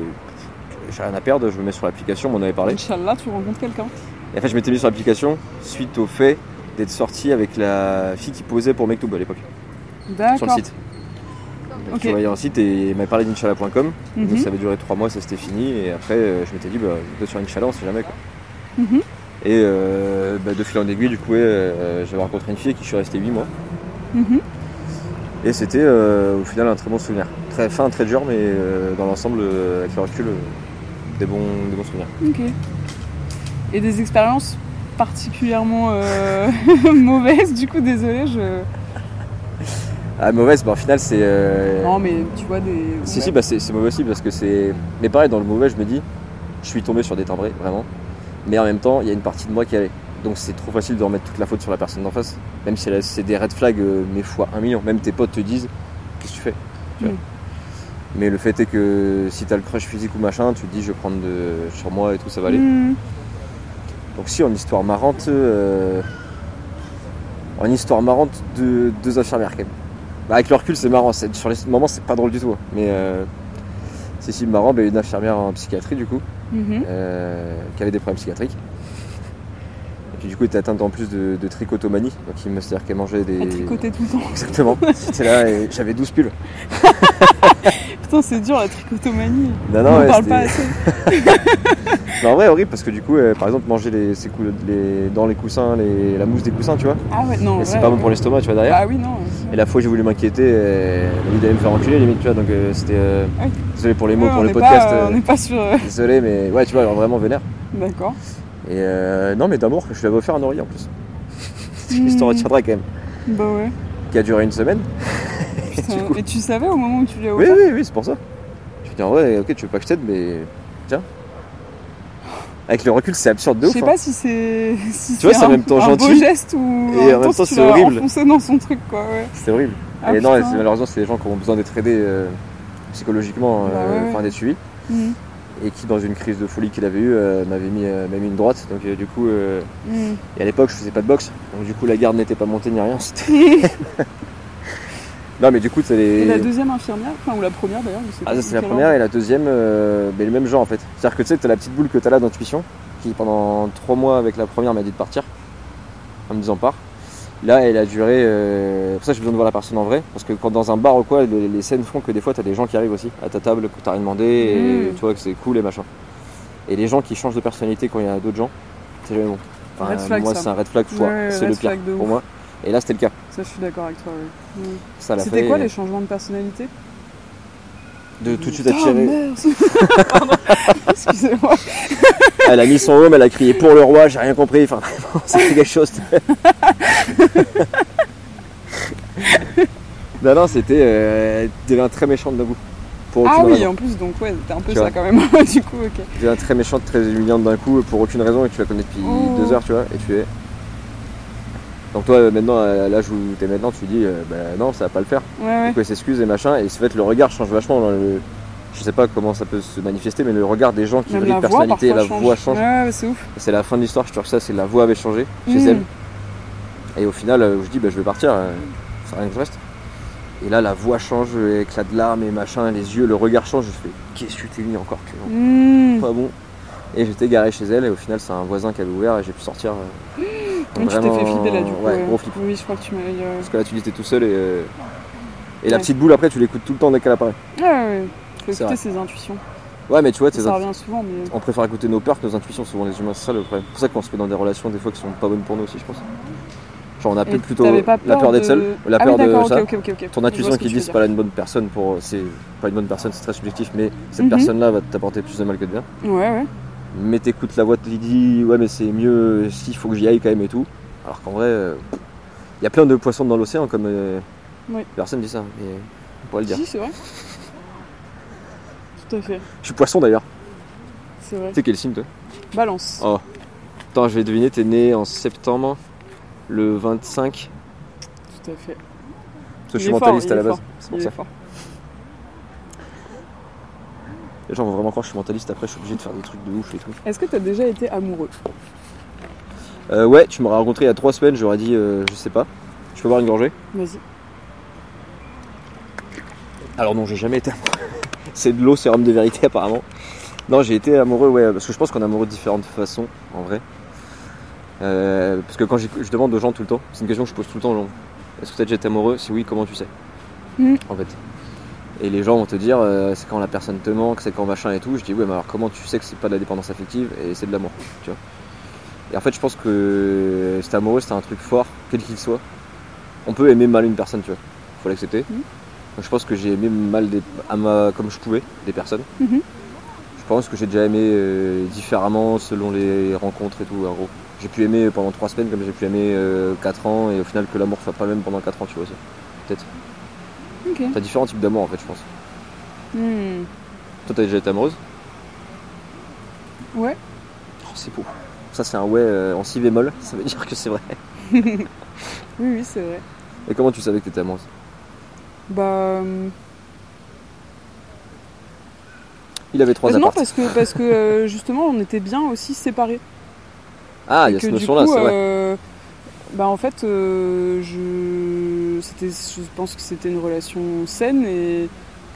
j'ai rien à perdre, je me mets sur l'application, on en avait parlé. Inch'Allah, tu rencontres quelqu'un. Et en fait, je m'étais mis sur l'application suite au fait d'être sorti avec la fille qui posait pour Mektoub à l'époque, sur le D'accord. site. Donc Ok. tu voyais un site et il m'a parlé d'Inch'Allah.com. Mhm. Donc ça avait duré trois mois, ça c'était fini. Et après, je m'étais dit, bah, je sur Inch'Allah, on sait jamais quoi. Mhm. Et euh, bah, de fil en aiguille, du coup, ouais, euh, j'avais rencontré une fille avec qui je suis resté 8 mois. Mhm. Et c'était euh, au final un très bon souvenir. Très fin, très dur, mais euh, dans l'ensemble, euh, avec le recul, euh, des, bons, des bons souvenirs. Ok. Et des expériences particulièrement euh, mauvaises, du coup, désolé, je. Ah, mauvaise, bah, au final, c'est. euh, Non, mais tu vois, des. Si, si, bah, c'est c'est mauvais aussi parce que c'est. Mais pareil, dans le mauvais, je me dis, je suis tombé sur des timbrés, vraiment. Mais en même temps, il y a une partie de moi qui allait. Donc c'est trop facile de remettre toute la faute sur la personne d'en face. Même si c'est des red flags, euh, mais fois un million. Même tes potes te disent, qu'est-ce que tu fais Tu vois. Mm. Mais le fait est que si t'as le crush physique ou machin, tu te dis, je vais prendre de... sur moi et tout, ça va aller. Mhm. Donc si, en histoire marrante, euh, en histoire marrante, de deux infirmières quand même. Bah, avec le recul, c'est marrant. Sur les moments, c'est pas drôle du tout. hein. Mais euh, c'est si marrant, bah, une infirmière en psychiatrie du coup, Mhm. euh, qui avait des problèmes psychiatriques. Et puis du coup, elle était atteinte en plus de, de trichotomanie. Donc il me- c'est-à-dire qu'elle mangeait des. À tricoter tout le temps. Exactement. C'était là et j'avais 12 pulls. Putain, c'est dur la tricotomanie. Non, On non, ouais, parle pas assez. Mais en vrai, horrible parce que du coup, euh, par exemple, manger les, ses cou- les- dans les coussins, les- la mousse des coussins, tu vois. Ah ouais, non. Et c'est ouais, pas bon ouais. pour l'estomac, tu vois, derrière. Ah oui, non. Et la fois où j'ai voulu m'inquiéter, euh, dit d'aller me faire enculer limite, tu vois, donc euh, c'était... euh, Ah oui. Désolé pour les mots, pour le podcast, Pas, on n'est pas euh, désolé, mais ouais, tu vois, alors vraiment vénère. D'accord. Et euh, non, mais d'amour, je lui avais offert un oreiller en plus. Je t'en retiendrai quand même. Bah ouais. Qui a duré une semaine. Putain. Et tu savais au moment où tu l'as Oui, offert oui, oui, c'est pour ça. Je lui dis en vrai, ok, tu veux pas que je t'aide, mais tiens. Avec le recul, c'est absurde de Je ouf. sais hein. pas si c'est si Tu vois, c'est en même temps un beau gentil, geste ou et en même temps, c'est horrible. dans son truc quoi. Ouais. C'est horrible. Ah, et non, putain. malheureusement, c'est des gens qui ont besoin d'être aidés euh, psychologiquement, Bah euh, ouais, enfin d'être suivis. Mhm. Et qui, dans une crise de folie qu'il avait eue, euh, m'avait mis, mis une droite. Donc, du coup, Mhm. Et à l'époque, je faisais pas de boxe, donc du coup, la garde n'était pas montée ni rien. c'était- non, mais du coup, c'est Et les. la deuxième infirmière, enfin ou la première d'ailleurs, je sais Ah, pas ça, c'est la première, et la deuxième, euh, ben, le même genre en fait. C'est-à-dire que tu sais, t'as la petite boule que t'as là d'intuition, qui pendant trois mois avec la première m'a dit de partir, en me disant pars. Là, elle a duré. euh, Pour ça, j'ai besoin de voir la personne en vrai, parce que quand dans un bar ou quoi, les, les scènes font que des fois, t'as des gens qui arrivent aussi à ta table, que t'as rien demandé, et Mm. tu vois que c'est cool et machin. Et les gens qui changent de personnalité quand il y a d'autres gens, c'est jamais bon. Flag, moi, c'est un red flag. Ouais, c'est le pire pour ouf. moi. Et là, c'était le cas. Ça, je suis d'accord avec toi. ouais. Ça l'a C'était fait, quoi et- les changements de personnalité? De tout de suite attirer. Pardon. Excusez-moi. Elle a mis son home, elle a crié pour le roi, j'ai rien compris. Enfin, c'était quelque chose. non, non, c'était. Euh, devient très méchante d'un coup. Pour Ah oui, raison. en plus, donc ouais, c'était un peu Tu ça vois. quand même. du coup, ok. Devient très méchante, très humiliante d'un coup pour aucune raison et tu la connais depuis Oh. deux heures, tu vois, et tu es. Donc toi, maintenant, à l'âge où t'es maintenant, tu dis, euh, bah non, ça va pas le faire. Ouais, ouais. S'excuse et machin, et c'est fait le regard change vachement. dans le- Je sais pas comment ça peut se manifester, mais le regard des gens qui vrillent la de voix, personnalité, parfois, la change. voix change. Ouais, c'est ouf. C'est la fin de l'histoire, je te que ça, c'est la voix avait changé chez Mm. elle. Et au final, euh, je dis, bah, je vais partir, euh, ça rien que je reste. Et là, la voix change, euh, éclat de larmes et machin, les yeux, le regard change. Je fais, qu'est-ce que tu t'es mis encore vois Mmh. Pas bon. Et j'étais garé chez elle, et au final, c'est un voisin qui avait ouvert, et j'ai pu sortir. euh, Donc tu t'es fait flipper là, du coup. Ouais, euh, gros flip. Oui, je crois que tu m'as. euh, Parce que là, tu dis, t'es tout seul, et. euh, Et la Ouais. petite boule, après, tu l'écoutes tout le temps dès qu'elle apparaît. Ouais, ouais. Faut C'est écouter vrai. ses intuitions. Ouais, mais tu vois, tes Ça int- revient souvent, mais. on préfère écouter nos peurs que nos intuitions, souvent les humains, c'est ça le problème. C'est pour ça qu'on se met dans des relations, des fois, qui sont pas bonnes pour nous aussi, je pense. Genre, on a Et plus plutôt pas la peur d'être de- seul, la ah peur oui, de ça. ton intuition qui dit c'est pas une bonne personne pour c'est pas une bonne personne c'est très subjectif mais cette Mhm. personne là va t'apporter plus de mal que de bien. Ouais, ouais. Mais t'écoutes la voix qui dit ouais mais c'est mieux s'il faut que j'y aille quand même et tout alors qu'en vrai il y a plein de poissons dans l'océan comme euh, Oui. personne dit ça mais on pourrait le dire Si, c'est vrai. Tout à fait. je suis poisson d'ailleurs C'est vrai. tu sais quel signe toi? Balance. oh attends je vais deviner t'es né en septembre le 25 Tout à fait. parce que je suis fort, mentaliste à la base c'est pour ça fort. les gens vont vraiment croire que je suis mentaliste après je suis obligé de faire des trucs de ouf et tout Est-ce que t'as déjà été amoureux Euh, ouais, tu m'aurais rencontré il y a trois semaines, j'aurais dit, euh, je sais pas. Je peux boire une gorgée? Vas-y. Alors non, j'ai jamais été amoureux. C'est de l'eau, sérum de vérité apparemment. Non, j'ai été amoureux, ouais, parce que je pense qu'on est amoureux de différentes façons, en vrai. Euh, parce que quand je demande aux gens tout le temps, c'est une question que je pose tout le temps aux gens. Est-ce que tu as déjà été amoureux? Si oui, comment tu sais? Mhm. En fait. Et les gens vont te dire, euh, c'est quand la personne te manque, c'est quand machin et tout. Je dis, ouais, mais alors comment tu sais que c'est pas de la dépendance affective et c'est de l'amour, tu vois Et en fait, je pense que cet amoureux, c'est un truc fort, quel qu'il soit. On peut aimer mal une personne, tu vois. Faut l'accepter. Mhm. Donc, je pense que j'ai aimé mal des, à ma, comme je pouvais des personnes. Mhm. Je pense que j'ai déjà aimé euh, différemment selon les rencontres et tout, en gros. J'ai pu aimer pendant 3 semaines comme j'ai pu aimer 4 ans et au final que l'amour soit pas le même pendant 4 ans, tu vois aussi. Peut-être. T'as différents types d'amour en fait, je pense. Hmm. Toi, t'as déjà été amoureuse? Ouais. Oh, c'est beau. Ça, c'est un ouais euh, en si bémol, ça veut dire que c'est vrai. Oui, oui, c'est vrai. Et comment tu savais que t'étais amoureuse? Bah. hum, Il avait 3 bah non, parce que, parce que euh, justement, on était bien aussi séparés. Ah, il y a cette notion-là, c'est vrai. euh, bah en fait, euh, je, c'était, je pense que c'était une relation saine et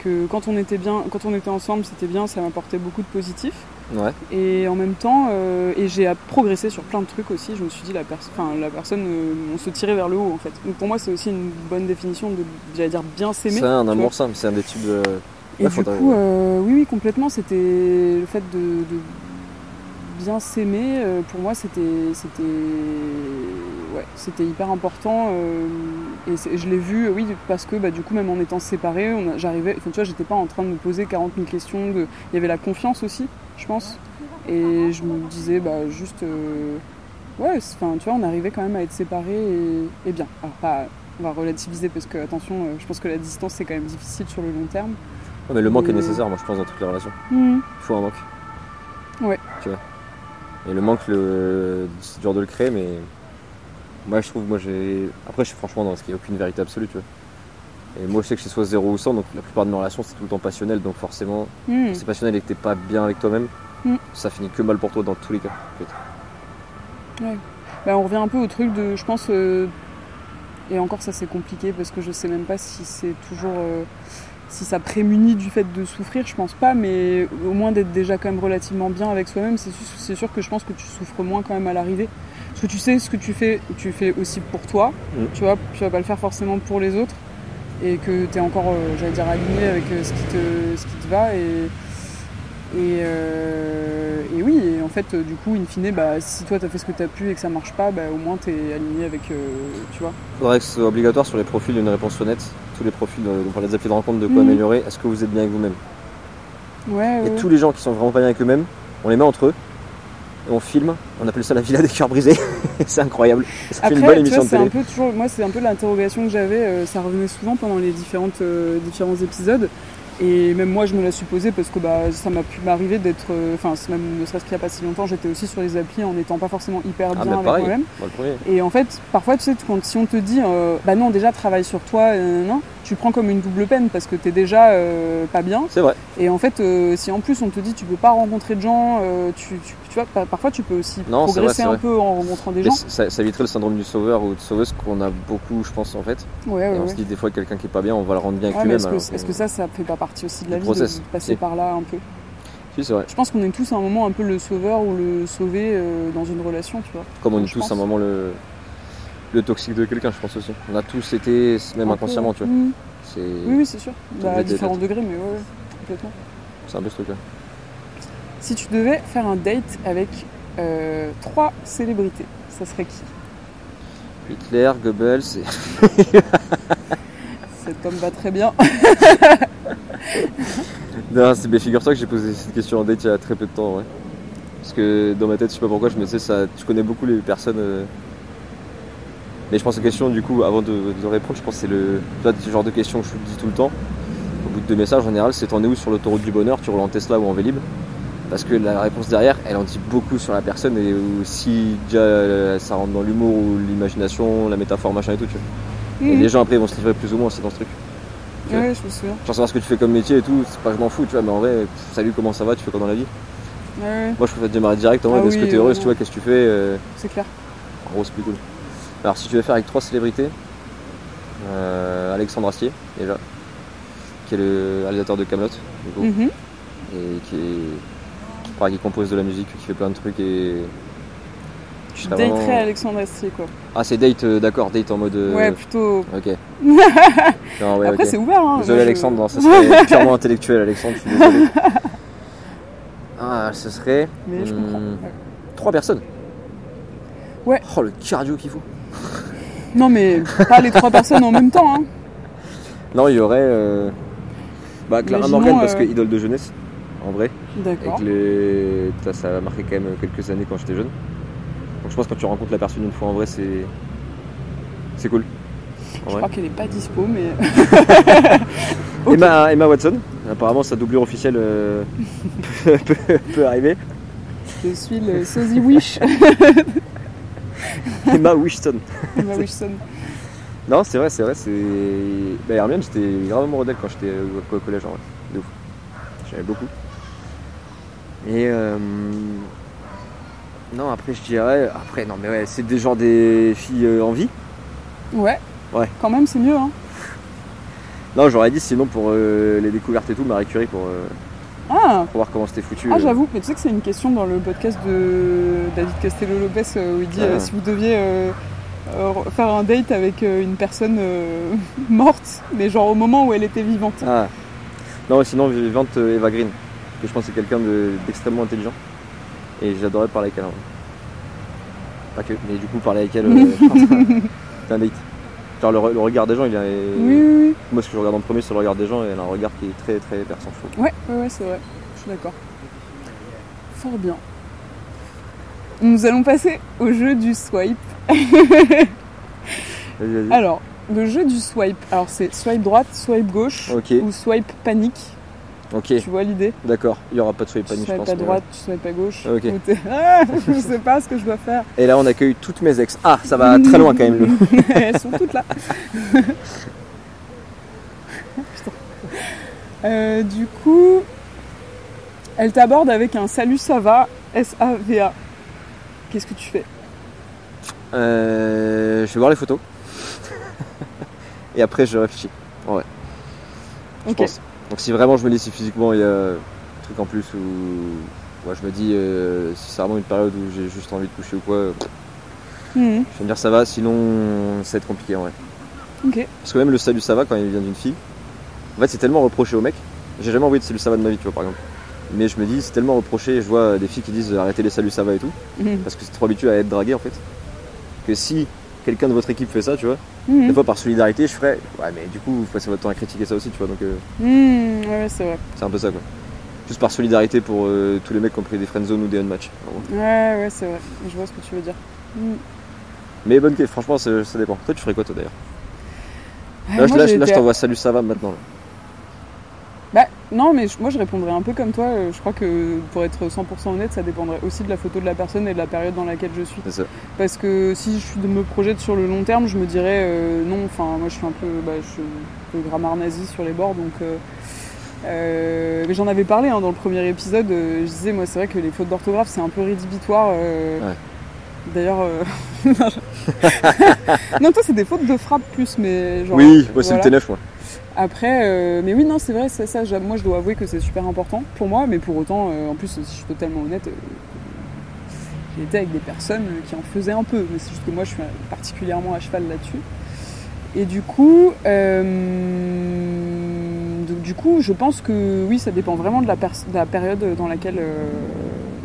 que quand on était bien, quand on était ensemble, c'était bien, ça m'apportait beaucoup de positif. Ouais. Et en même temps, euh, et j'ai progressé sur plein de trucs aussi. Je me suis dit, la, pers- la personne, euh, on se tirait vers le haut en fait. Donc pour moi, c'est aussi une bonne définition de, j'allais dire, bien s'aimer. C'est un amour simple, c'est un des types de. Et Ouais, du faudrait- coup, euh, oui, oui, complètement. C'était le fait de, de bien s'aimer. pour moi, c'était, c'était, ouais, c'était hyper important. euh, et je l'ai vu, oui, parce que bah, du coup, même en étant séparés, j'arrivais. Enfin, tu vois, j'étais pas en train de me poser 40 000 questions. De, il y avait la confiance aussi, je pense. Et je me disais, bah, juste, euh, ouais, enfin, tu vois, on arrivait quand même à être séparés et, et bien. Alors pas. On va relativiser parce que, attention, euh, je pense que la distance c'est quand même difficile sur le long terme. Ouais, mais le manque est nécessaire, moi je pense, dans toutes les relations. Hmm. Il faut un manque. Ouais. Tu vois. Et le manque, le... c'est dur de le créer, mais. Moi je trouve, moi j'ai. Après, je suis franchement dans ce qui n'y a aucune vérité absolue, tu vois. Et moi je sais que c'est soit 0 ou 100, donc la plupart de mes relations c'est tout le temps passionnel, donc forcément, Hmm. si c'est passionnel et que t'es pas bien avec toi-même, Mm. ça finit que mal pour toi dans tous les cas. en fait. Bah, on revient un peu au truc de, je pense, euh, et encore ça c'est compliqué parce que je sais même pas si c'est toujours, euh, si ça prémunit du fait de souffrir, je pense pas, mais au moins d'être déjà quand même relativement bien avec soi-même, c'est sûr, c'est sûr que je pense que tu souffres moins quand même à l'arrivée. Parce que tu sais ce que tu fais, tu fais aussi pour toi, Mm. tu vois, tu vas pas le faire forcément pour les autres, et que tu es encore, euh, j'allais dire, aligné avec euh, ce qui te, ce qui te va, et, et, euh, et oui, et en fait, du coup, in fine, bah, si toi t'as fait ce que t'as pu et que ça marche pas, bah, au moins t'es aligné avec, euh, tu vois. Faudrait que ce soit obligatoire sur les profils une réponse honnête. Tous les profils, euh, pour les applis de rencontre, de quoi Mhm. améliorer. Est-ce que vous êtes bien avec vous-même? Ouais, Et ouais. tous les gens qui sont vraiment pas bien avec eux-mêmes, on les met entre eux. Et on filme, on appelle ça la villa des cœurs brisés. c'est incroyable. Ça fait une bonne Après, émission vois, de c'est un peu toujours, moi, c'est un peu l'interrogation que j'avais. euh, ça revenait souvent pendant les différentes, euh, différents épisodes. Et même moi, je me la suis posée parce que bah, ça m'a pu m'arriver d'être. euh, Enfin, même ne serait-ce qu'il n'y a pas si longtemps, j'étais aussi sur les applis en n'étant pas forcément hyper Ah, bien avec moi-même. le premier. Et en fait, parfois, tu sais, quand, si on te dit, bah non, déjà travaille sur toi, non, tu prends comme une double peine parce que t'es déjà euh, pas bien. C'est vrai. Et en fait, euh, si en plus on te dit tu peux pas rencontrer de gens, euh, tu, tu, tu vois, par- parfois tu peux aussi Non, vrai, progresser c'est un vrai. peu en rencontrant des gens. ça, ça éviterait le syndrome du sauveur ou de sauveuse qu'on a beaucoup, je pense, en fait. Ouais, Et ouais, on ouais. se dit des fois quelqu'un qui est pas bien, on va le rendre bien avec lui-même. est-ce que, est-ce que- ça, ça fait pas partie aussi de la vie process, de passer si. par là un peu? Si, c'est vrai. Je pense qu'on est tous à un moment un peu le sauveur ou le sauvé euh, dans une relation, tu vois. Comme on est tous à un moment le, le toxique de quelqu'un, je pense aussi. On a tous été, même Un inconsciemment, peu, tu vois. Mhm. Oui, oui, c'est sûr. Bah, à d'être- différents degrés, mais ouais, complètement. c'est un peu ce truc-là. Si tu devais faire un date avec euh, trois célébrités, ça serait qui? Hitler, Goebbels, et... Cet homme va très bien. Non, c'est- mais figure-toi que j'ai posé cette question en date il y a très peu de temps, ouais. Parce que dans ma tête, je sais pas pourquoi, je me disais, ça, tu connais beaucoup les personnes. euh, Mais je pense que la question, du coup, avant de, de répondre, je pense que c'est le, ce genre de question que je dis tout le temps. Au bout de deux messages, en général, c'est t'en es où sur l'autoroute du bonheur, tu roules en Tesla ou en Vélib Parce que la réponse derrière, elle en dit beaucoup sur la personne et si déjà euh, ça rentre dans l'humour ou l'imagination, la métaphore, machin et tout, tu vois. Et Mhm. les gens après ils vont se livrer plus ou moins aussi dans ce truc. Ouais, je me souviens. Genre savoir ce que tu fais comme métier et tout, c'est pas que je m'en fous, tu vois, mais en vrai, salut, comment ça va, tu fais quoi dans la vie? Ouais, Moi je préfère démarrer direct en Ah mode est-ce oui, que t'es heureuse, tu vois, qu'est-ce que tu fais euh, c'est clair. En gros, c'est plus cool. Alors si tu veux faire avec trois célébrités, euh, Alexandre Astier, déjà, qui est le réalisateur de Camelot, du coup, Mhm. et qui est. qui compose de la musique, qui fait plein de trucs et. Je serais Daterait vraiment- Alexandre Astier, quoi. Ah, c'est date, euh, d'accord, date en mode. euh, Ouais, plutôt. Ok. non, ouais, Après, c'est ouvert, hein. Désolé je- Alexandre, non, ça serait purement intellectuel Alexandre, je suis désolé. Ah, ce serait Mais je comprends. hmm, ouais. trois personnes. Ouais. Oh le cardio qu'il faut. Non, mais pas les trois personnes en même temps, hein. Non, il y aurait euh, bah, Clara Morgan parce que idole de jeunesse, en vrai. D'accord. Les... ça, a marqué quand même quelques années quand j'étais jeune. Donc je pense que quand tu rencontres la personne une fois en vrai, c'est c'est cool. En Je vrai. crois qu'elle est pas dispo, mais. Emma, Emma Watson, apparemment sa doublure officielle euh, peut, peut- peut arriver. Je suis le sosie Wish. Emma Wishton. Emma Wishson. Non, c'est vrai, c'est vrai, c'est. Bah, Hermione, j'étais gravement modèle quand j'étais au, au collège en vrai. De ouf. J'aimais beaucoup. Et. euh, Non, après, je dirais. Après, non, mais ouais, c'est des genre des filles euh, en vie. Ouais. Ouais. Quand même, c'est mieux, hein. Non, j'aurais dit sinon pour euh, les découvertes et tout, Marie Curie pour, Ah pour voir comment c'était foutu. Ah, j'avoue, mais tu sais que c'est une question dans le podcast de David Castello-Lopez où il dit Ah. si vous deviez faire un date avec une personne morte, mais genre au moment où elle était vivante. Ah. Non, sinon, vivante Eva Green. Que je pense que c'est quelqu'un de- d'extrêmement intelligent. Et j'adorais parler avec elle. Pas que, mais du coup, parler avec elle, euh, c'est un date. Genre, le, re- le regard des gens, il est. Oui, oui, oui. Moi, ce que je regarde en premier, c'est le regard des gens, et elle a un regard qui est très très perçant, je trouve. Ouais, ouais, ouais, c'est vrai. Je suis d'accord. Fort bien. Nous allons passer au jeu du swipe. Alors, le jeu du swipe, alors c'est swipe droite, swipe gauche ou swipe panique. Ok, Tu vois l'idée d'accord. Il n'y aura pas de Tu panique, je swipe pense. à mais droite, tu swipe à gauche. Ok. ou Ah, je sais pas ce que je dois faire. ouais. Et là, on accueille toutes mes ex. Ah, ça va très loin quand même. le- Elles sont toutes là. Euh, du coup, elle t'aborde avec un salut ça va, S-A-V-A. Qu'est-ce que tu fais? Euh, je vais voir les photos. et après, je réfléchis. Ouais. Je Ok. pense. Donc si vraiment je me dis si physiquement il y a un truc en plus ou ouais, je me dis euh, si c'est vraiment une période où j'ai juste envie de coucher ou quoi, euh, Mhm. je vais me dire ça va, sinon ça va être compliqué en vrai. Parce que même le salut ça va quand il vient d'une fille, en fait c'est tellement reproché au mec. J'ai jamais envoyé de salut ça va de ma vie, tu vois par exemple. Mais je me dis c'est tellement reproché, je vois des filles qui disent arrêtez les saluts ça va et tout, Mhm. parce que c'est trop habitué à être dragué en fait. Que si quelqu'un de votre équipe fait ça, tu vois, Mhm. des fois par solidarité je ferais ouais mais du coup vous passez votre temps à critiquer ça aussi, tu vois, donc euh, Mhm, Ouais, c'est vrai. c'est un peu ça quoi. Juste par solidarité pour euh, tous les mecs qui ont pris des friendzone ou des unmatch. Ouais, ouais, c'est vrai. Je vois ce que tu veux dire. Mm. Mais bonne question, franchement, ça, dépend. Toi, tu ferais quoi, toi, d'ailleurs? Là, moi, là, je- là, je été- t'envoie salut, ça va maintenant. là. Non, mais je- moi je répondrais un peu comme toi. euh, Je crois que pour être 100% honnête, ça dépendrait aussi de la photo de la personne et de la période dans laquelle je suis. Ça. Parce que si je me projette sur le long terme, je me dirais euh, non. Enfin, moi je suis un peu, bah, je suis un peu grammaire nazi sur les bords, donc. euh, euh, mais j'en avais parlé hein, dans le premier épisode. euh, je disais, moi, c'est vrai que les fautes d'orthographe, c'est un peu rédhibitoire. euh, Ouais. D'ailleurs, euh, non, toi, c'est des fautes de frappe plus, mais genre. oui, moi, c'est le T9, moi. Après, euh, mais oui, non, c'est vrai, c'est ça. j'a- Moi, je dois avouer que c'est super important pour moi, mais pour autant, euh, en plus, si je suis totalement honnête, euh, j'ai été avec des personnes euh, qui en faisaient un peu, mais c'est juste que moi, je suis particulièrement à cheval là-dessus. Et du coup, donc, du coup, je pense que oui, ça dépend vraiment de la, de la période dans laquelle,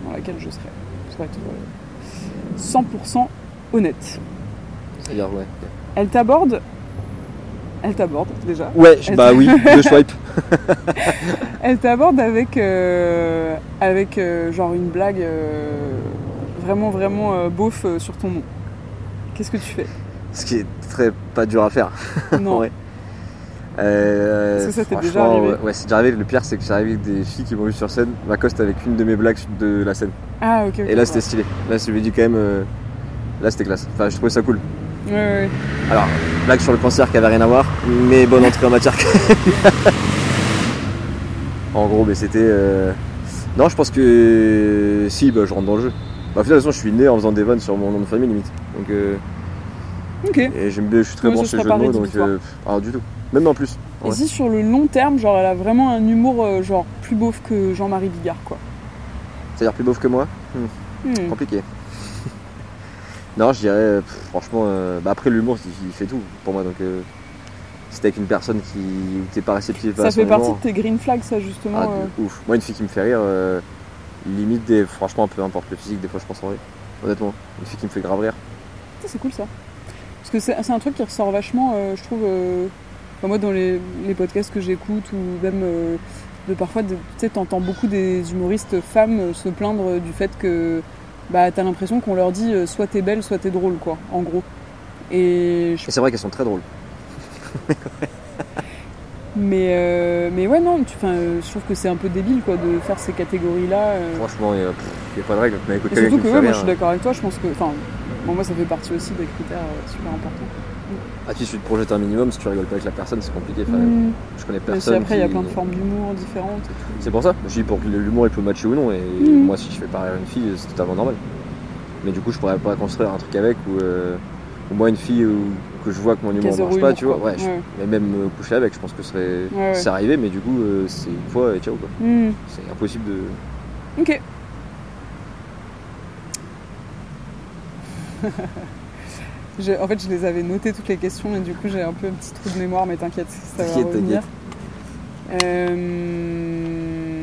dans laquelle je serai. Pour être euh, 100% honnête. C'est-à-dire, ouais. Elle t'aborde. Elle t'aborde déjà. Ouais, Elle- bah oui, deux swipe. Elle t'aborde avec, euh, avec euh, genre une blague euh, vraiment vraiment beauf sur ton nom. Qu'est-ce que tu fais? Ce qui est très pas dur à faire. Non. Ouais. Est-ce que ça t'est déjà arrivé Ouais, c'est déjà arrivé. Le pire, c'est que j'arrive avec des filles qui m'ont vu sur scène, m'accostent avec une de mes blagues de la scène. Ah ok. Et là, c'était stylé. Là, je lui ai dit quand même. Là, c'était classe. Enfin, je trouvais ça cool. Alors, blague sur le cancer qui avait rien à voir, mais bonne entrée en matière. en gros, mais c'était. euh, Non, je pense que. Si, bah, je rentre dans le jeu. Bah, de toute façon, je suis né en faisant des vannes sur mon nom de famille, limite. Donc, euh. Ok. et j'aime bien, je suis très bon ce sur jeux serait de pas mots, donc. euh, Alors, du tout. Même en plus. Et Ouais. si sur le long terme, genre elle a vraiment un humour euh, genre plus beauf que Jean-Marie Bigard quoi. C'est-à-dire plus beauf que moi? Hmm. Compliqué. Non, je dirais, euh, pff, franchement, euh, bah, après l'humour, il, il fait tout pour moi. Donc, euh, si t'es avec une personne qui t'es pas réceptif à Ça son fait partie humour, de tes green flags ça justement. ah, euh. de ouf. Moi, une fille qui me fait rire, limite, des, franchement, peu importe le physique, des fois, je pense en rire. Honnêtement, une fille qui me fait grave rire. Ça, c'est cool ça. Parce que c'est un truc qui ressort vachement, je trouve, enfin, moi dans les, les podcasts que j'écoute ou même de parfois, tu sais, t'entends beaucoup des humoristes femmes se plaindre du fait que bah, t'as l'impression qu'on leur dit euh, soit t'es belle, soit t'es drôle, quoi, en gros. Et je- Et c'est vrai qu'elles sont très drôles. mais, euh, mais ouais, non, tu- euh, je trouve que c'est un peu débile quoi, de faire ces catégories-là. euh. Franchement, il n'y a pas de règle. Mais écoute, Et surtout que ouais, moi je suis d'accord avec toi, je pense que. Enfin, bon, moi ça fait partie aussi des critères super importants. Ah, tu tu te projettes un minimum, si tu rigoles pas avec la personne, c'est compliqué. Enfin, Mm. Je connais personne. si après il y a qui- plein de formes d'humour différentes et. C'est pour ça. Je dis pour que l'humour il peut matcher ou non. Et Mhm. moi, si je fais pareil à une fille, c'est totalement normal. Mais du coup, je pourrais pas construire un truc avec ou, euh, moi, une fille où- que je vois que mon Qui humour zéro marche pas, tu vois. Ouais, je- mais même me coucher avec, je pense que ce serait. Ouais, arrivé, mais du coup, euh, c'est une fois et ciao quoi. Hmm, C'est impossible de. Ok. En fait, je les avais notées toutes les questions et du coup, j'ai un peu un petit trou de mémoire, mais t'inquiète, ça va revenir. Euh...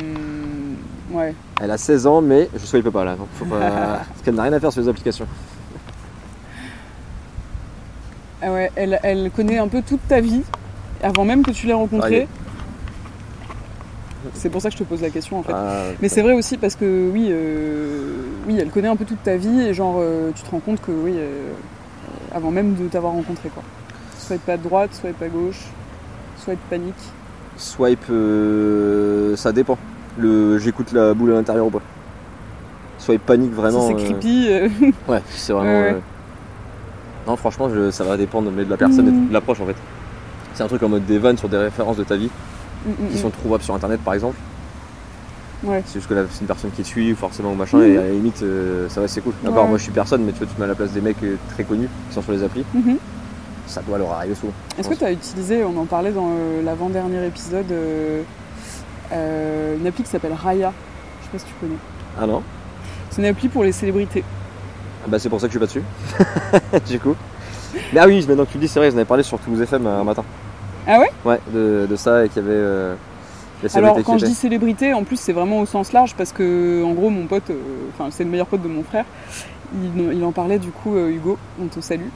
Ouais. Elle a 16 ans, mais je swipe pas là. donc Faut pas... Parce qu'elle n'a rien à faire sur les applications. Ah ouais, elle, elle connaît un peu toute ta vie avant même que tu l'aies rencontrée. C'est pour ça que je te pose la question en fait. Ah, Mais c'est vrai aussi parce que oui, euh, oui, elle connaît un peu toute ta vie et genre euh, tu te rends compte que oui, euh, avant même de t'avoir rencontré quoi. Soit pas de droite, soit pas gauche, soit de panique. Swipe, euh, ça dépend. Le, j'écoute la boule à l'intérieur ou pas. Swipe panique vraiment. si c'est euh, creepy, euh, Ouais, c'est vraiment. Ouais, Non, franchement, je- ça va dépendre mais de la personne et Mhm. de l'approche en fait. C'est un truc en mode des vannes sur des références de ta vie mm, mm, qui mm. sont trouvables sur internet par exemple. Ouais. C'est juste que là, c'est une personne qui te suit forcément ou machin Mhm. et à la limite, euh, ça va, c'est cool. D'accord, Ouais. moi je suis personne, mais tu vois, tu te mets à la place des mecs euh, très connus qui sont sur les applis, Mhm. ça doit leur arriver souvent. Est-ce que tu as utilisé, on en parlait dans euh, l'avant-dernier épisode, euh, une appli qui s'appelle Raya Je sais pas si tu connais. Ah non C'est une appli pour les célébrités. Ah Bah c'est pour ça que je suis pas dessus. du coup. Mais ah oui, maintenant que tu le dis, c'est vrai, j'en avais parlé sur Toulouse FM un matin. Ah ouais? Ouais, de, de ça et qu'il y avait euh, Alors quand je dis célébrité, en plus c'est vraiment au sens large parce que en gros mon pote, euh, enfin c'est le meilleur pote de mon frère, il, il en parlait du coup, euh, Hugo, on te salue,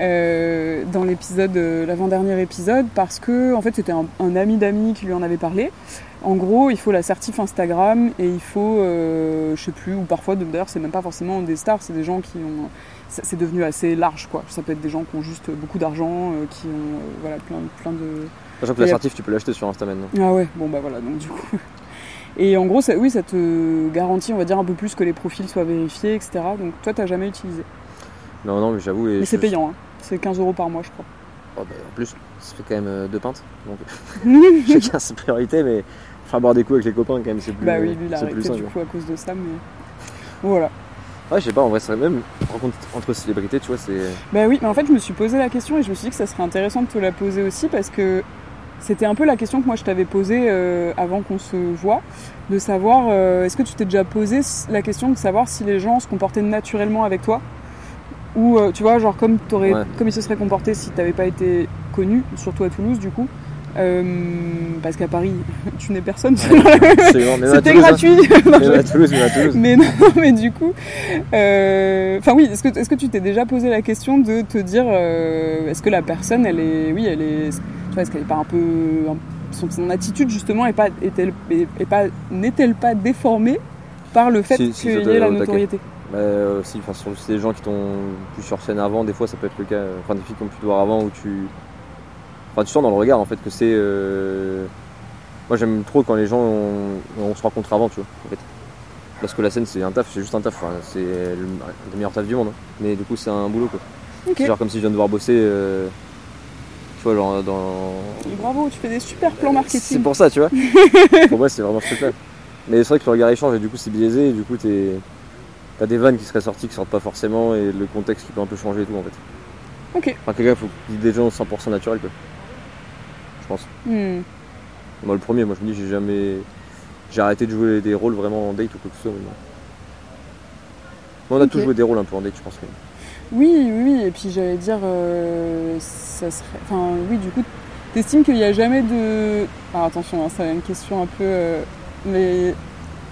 euh, dans l'épisode, euh, l'avant-dernier épisode, parce que en fait c'était un, un ami d'amis qui lui en avait parlé. En gros, il faut la certif Instagram et il faut, je sais plus, ou parfois d'ailleurs c'est même pas forcément des stars, c'est des gens qui ont, c'est devenu assez large quoi. Ça peut être des gens qui ont juste beaucoup d'argent, qui ont voilà plein, plein de, Sachant que l'assertif, tu peux l'acheter sur Insta maintenant. ah ouais, bon bah voilà, donc du coup. Et en gros, ça, oui, ça te garantit, on va dire, un peu plus que les profils soient vérifiés, etc. Donc toi, t'as jamais utilisé. Non, non, mais j'avoue. et Mais c'est payant, hein. c'est 15 euros par mois, je crois. Oh, bah, en plus, ça fait quand même euh, deux pintes. Donc chacun ses priorités, mais faire boire des coups avec les copains, quand même, c'est plus. bah oui, lui, il a arrêté du quoi. coup à cause de ça, mais. Voilà. Ouais, je sais pas, en vrai, c'est même rencontre entre célébrités, tu vois, c'est. Bah oui, mais en fait, je me suis posé la question et je me suis dit que ça serait intéressant de te la poser aussi parce que c'était un peu la question que moi je t'avais posée euh, avant qu'on se voit, de savoir, euh, est-ce que tu t'es déjà posé la question de savoir si les gens se comportaient naturellement avec toi? Ou euh, tu vois, genre comme, t'aurais- Ouais. comme ils se seraient comportés si t'avais pas été connu, surtout à Toulouse du coup. Euh, parce qu'à Paris, tu n'es personne. À C'était hein. gratuit. Non, Même à Toulouse, même à Toulouse. mais non, mais du coup, euh, enfin oui, est-ce que, est-ce que tu t'es déjà posé la question de te dire, euh, est-ce que la personne, elle est, oui, elle est, vois, est-ce qu'elle est pas un peu, son, son attitude justement est pas, est-elle, est, est pas, n'est-elle pas déformée par le fait Si, si, qu'il y ait la notoriété? Bah, euh, si, enfin, c'est des gens qui t'ont vu sur scène avant, des fois ça peut être le cas. Enfin, des filles qui ont pu te voir avant où tu. Enfin, tu sens dans le regard en fait que c'est. euh, Moi j'aime trop quand les gens on, on se rencontre avant, tu vois, en fait. Parce que la scène c'est un taf, c'est juste un taf, enfin, c'est le, le meilleur taf du monde. hein. Mais du coup c'est un boulot quoi. C'est genre comme si je viens de devoir bosser. euh, Dans. Bravo, tu fais des super plans C'est marketing. pour ça, tu vois. pour moi, c'est vraiment ce truc-là. Mais c'est vrai que le regard échange et du coup, c'est biaisé. Et du coup, t'es- t'as des vannes qui seraient sorties qui sortent pas forcément et le contexte qui peut un peu changer et tout en fait. Ok. Enfin, quelqu'un, faut qu'il y ait des gens 100% naturels quoi. Je pense. Hmm. Moi, le premier, moi, je me dis, j'ai jamais. J'ai arrêté de jouer des rôles vraiment en date ou quoi que ce soit. Mais on a Ok. tous joué des rôles un peu en date, je pense. Oui, oui, oui, et puis j'allais dire, euh, ça serait, enfin, oui, du coup, t'estimes qu'il n'y a jamais de, alors attention, hein, c'est une question un peu, euh, mais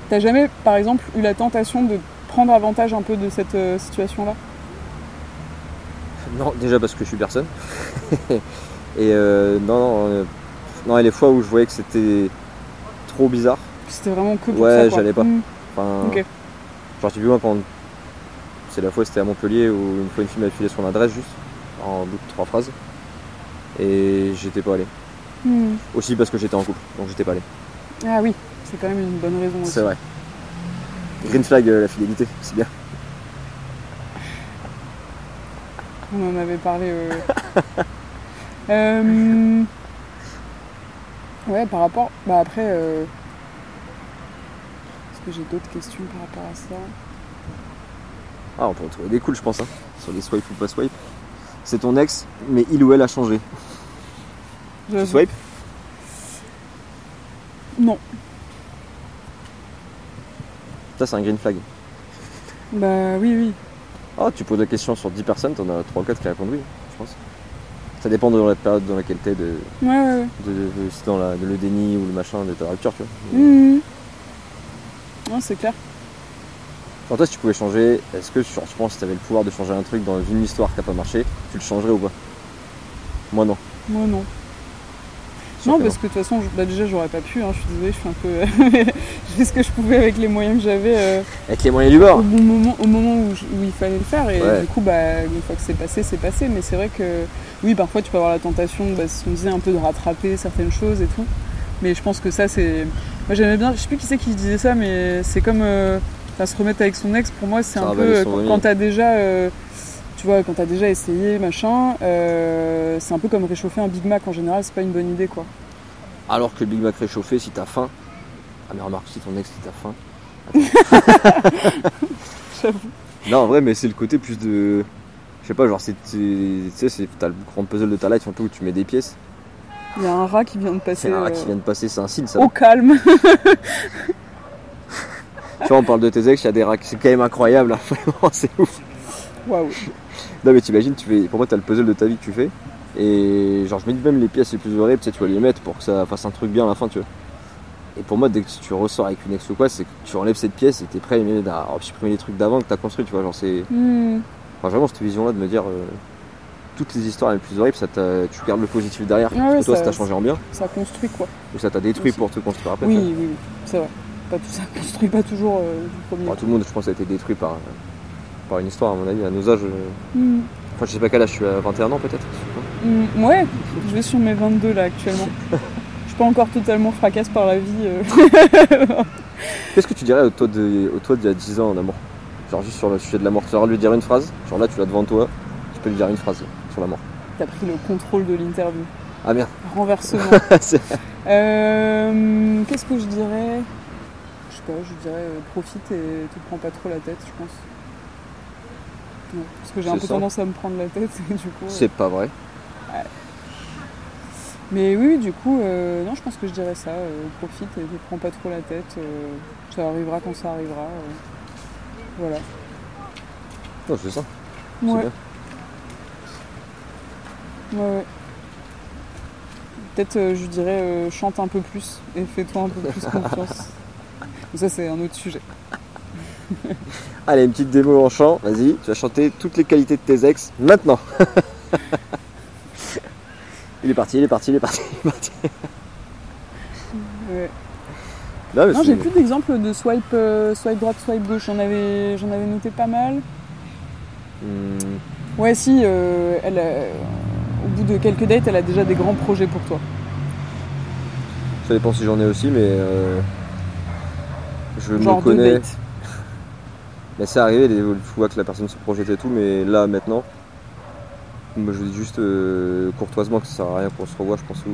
t'as jamais, par exemple, eu la tentation de prendre avantage un peu de cette euh, situation-là? Non, déjà parce que je suis personne. et non, non, non, et les fois où je voyais que c'était trop bizarre. C'était vraiment que pour Ouais, j'allais pas. Hmm. Enfin, Ok. Genre, typiquement, quand c'est la fois, c'était à Montpellier où une fois une fille m'a filé son adresse juste, en bout de trois phrases. Et j'étais pas allé. Hmm. Aussi parce que j'étais en couple, donc j'étais pas allé. Ah oui, c'est quand même une bonne raison aussi. C'est vrai. Green flag, euh, la fidélité, c'est bien. On en avait parlé. euh. Euh, Ouais, par rapport. Bah après. euh, Est-ce que j'ai d'autres questions par rapport à ça? Ah, on peut en trouver des cools, je pense, hein, sur les swipe ou pas swipe. C'est ton ex, mais il ou elle a changé. Tu J'avoue. swipe? Non. Ça, c'est un green flag. Bah oui, oui. Ah, tu poses la question sur 10 personnes, t'en as 3 ou 4 qui répondent oui, je pense. Ça dépend de la période dans laquelle t'es, de, Ouais, ouais, ouais. de, de- si dans la, de le déni ou le machin de ta rupture, tu vois. Mhm. Non, c'est clair. Genre toi si tu pouvais changer, est-ce que tu penses que si tu avais le pouvoir de changer un truc dans une histoire qui n'a pas marché, tu le changerais ou pas? Moi non. Moi, non. Non, parce que de toute façon, je- bah, déjà, j'aurais pas pu. Hein, je suis désolée, je fais un peu. je fais ce que je pouvais avec les moyens que j'avais euh, Avec les moyens du au, bord bon moment, au moment où, je- où il fallait le faire. Et Ouais. du coup, bah, une fois que c'est passé, c'est passé. Mais c'est vrai que, oui, parfois, tu peux avoir la tentation, bah, ce qu'on disait, un peu de rattraper certaines choses et tout. Mais je pense que ça, c'est. Moi, j'aimais bien. Je sais plus qui c'est qui disait ça, mais c'est comme. euh, enfin, se remettre avec son ex, pour moi, c'est un peu. euh, Quand, t'as déjà. euh, tu vois, quand t'as déjà essayé, machin, euh, c'est un peu comme réchauffer un Big Mac en général, c'est pas une bonne idée quoi. Alors que le Big Mac réchauffé, si t'as faim. Ah mais remarque, si ton ex si t'as faim. J'avoue. Non en vrai mais c'est le côté plus de. Je sais pas, genre c'est. c'est- Tu sais, c'est- t'as le grand puzzle de ta life peu où tu mets des pièces. Il y a un rat qui vient de C'est passer un rat euh, qui vient de passer, c'est un signe ça. au calme. Tu vois, on parle de tes ex, il y a des rats, c'est quand même incroyable, hein, vraiment, c'est ouf. Waouh. Non mais t'imagines, tu fais, pour moi t'as le puzzle de ta vie que tu fais. Et genre je me dis même les pièces les plus horribles, tu sais, tu vas les mettre pour que ça fasse un truc bien à la fin, tu vois. Et pour moi, dès que tu ressors avec une ex ou quoi, c'est que tu enlèves cette pièce et t'es prêt à supprimer les trucs d'avant que t'as construit, tu vois. Genre, c'est. Hmm. Enfin, vraiment, cette vision-là de me dire. euh, toutes les histoires les plus horribles, ça tu gardes le positif derrière. Ah parce que toi, ça- t'a changé en bien. Ça construit quoi. Ou ça t'a détruit Aussi. pour te construire après. Oui, oui, oui, c'est vrai. Pas tout ça construit pas toujours euh, du premier. Enfin, tout le monde, je pense, a été détruit par, par une histoire, à mon avis, à nos âges. euh, Hmm. Enfin, je sais pas quel âge, je suis à 21 ans peut-être. Hmm, Ouais, je vais sur mes 22 là actuellement. Je suis pas encore totalement fracasse par la vie. euh. Qu'est-ce que tu dirais au toi d'il y a 10 ans en amour? Genre juste sur le sujet de la mort. Tu vas lui dire une phrase, genre là tu l'as devant toi, tu peux lui dire une phrase sur la mort. T'as pris le contrôle de l'interview. Ah merde, Renversement. Euh, Qu'est-ce que je dirais? Pas, je dirais euh, profite et te prends pas trop la tête, je pense. Ouais, parce que j'ai un peu ça. tendance à me prendre la tête, du coup. c'est pas vrai. Mais oui, du coup, euh, non, je pense que je dirais ça. euh, profite et te prends pas trop la tête. euh, ça arrivera quand ça arrivera. voilà. C'est ça. Ouais, bien. ouais, ouais. Peut-être, je dirais, chante un peu plus et fais-toi un peu plus confiance. Mais ça, c'est un autre sujet. Allez, une petite démo en chant, vas-y, tu vas chanter toutes les qualités de tes ex maintenant. il est parti, il est parti, il est parti, il est parti. Ouais. Non, j'ai plus d'exemples de swipe, euh, swipe droite, swipe gauche. J'en avais, j'en avais noté pas mal. Hmm, Ouais, si, euh, elle, a- au bout de quelques dates, elle a déjà des grands projets pour toi. ça dépend si j'en ai aussi, mais euh, je Genre me connais. Mais c'est arrivé des fois que la personne se projette et tout, mais là maintenant, moi je dis juste euh, courtoisement que ça sert à rien qu'on se revoie, je pense, ou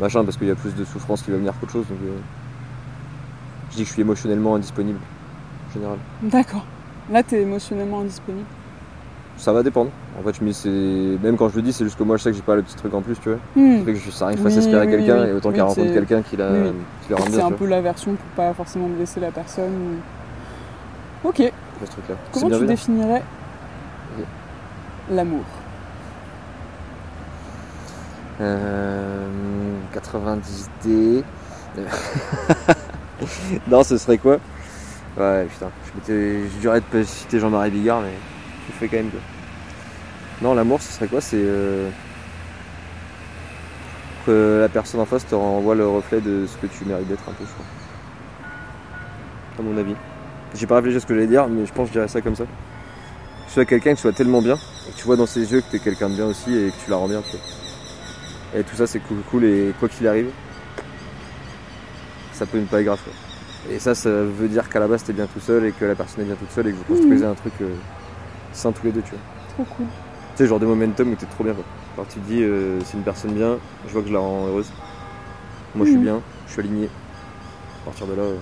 machin, parce qu'il y a plus de souffrance qui va venir qu'autre chose. Donc, euh, je dis que je suis émotionnellement indisponible, en général. D'accord. Là, t'es émotionnellement indisponible. Ça va dépendre. En fait, je c'est même quand je le dis, c'est juste que moi je sais que j'ai pas le petit truc en plus, tu vois. Hmm. Ça fait que je- ça arrive Oui, espérer oui, quelqu'un oui. et autant qu'elle rencontre quelqu'un qui la, qui la rend C'est un peu la version pour pas forcément blesser la personne. Ok. ce truc-là. Comment bien tu définirais l'amour? Euh, 90D. non, ce serait quoi? Ouais, putain. Je m'étais, de citer Jean-Marie Bigard, mais le fais quand même. Quoi. Non, l'amour, ce serait quoi C'est euh, que la personne en face te renvoie le reflet de ce que tu mérites d'être un peu, je crois. À mon avis. J'ai pas réfléchi à ce que j'allais dire, mais je pense que je dirais ça comme ça. Que tu sois quelqu'un qui soit tellement bien, et que tu vois dans ses yeux que t'es quelqu'un de bien aussi et que tu la rends bien, tu vois. Et tout ça c'est cool, cool et quoi qu'il arrive, ça peut ne pas être grave. quoi. Et ça, ça veut dire qu'à la base t'es bien tout seul et que la personne est bien toute seule et que vous construisez un truc euh, sain tous les deux, tu vois. Trop cool. Tu sais, genre des momentum où t'es trop bien quoi. Alors tu te dis, euh, c'est une personne bien, je vois que je la rends heureuse. Moi je suis Mhm. bien, je suis aligné. À partir de là, euh,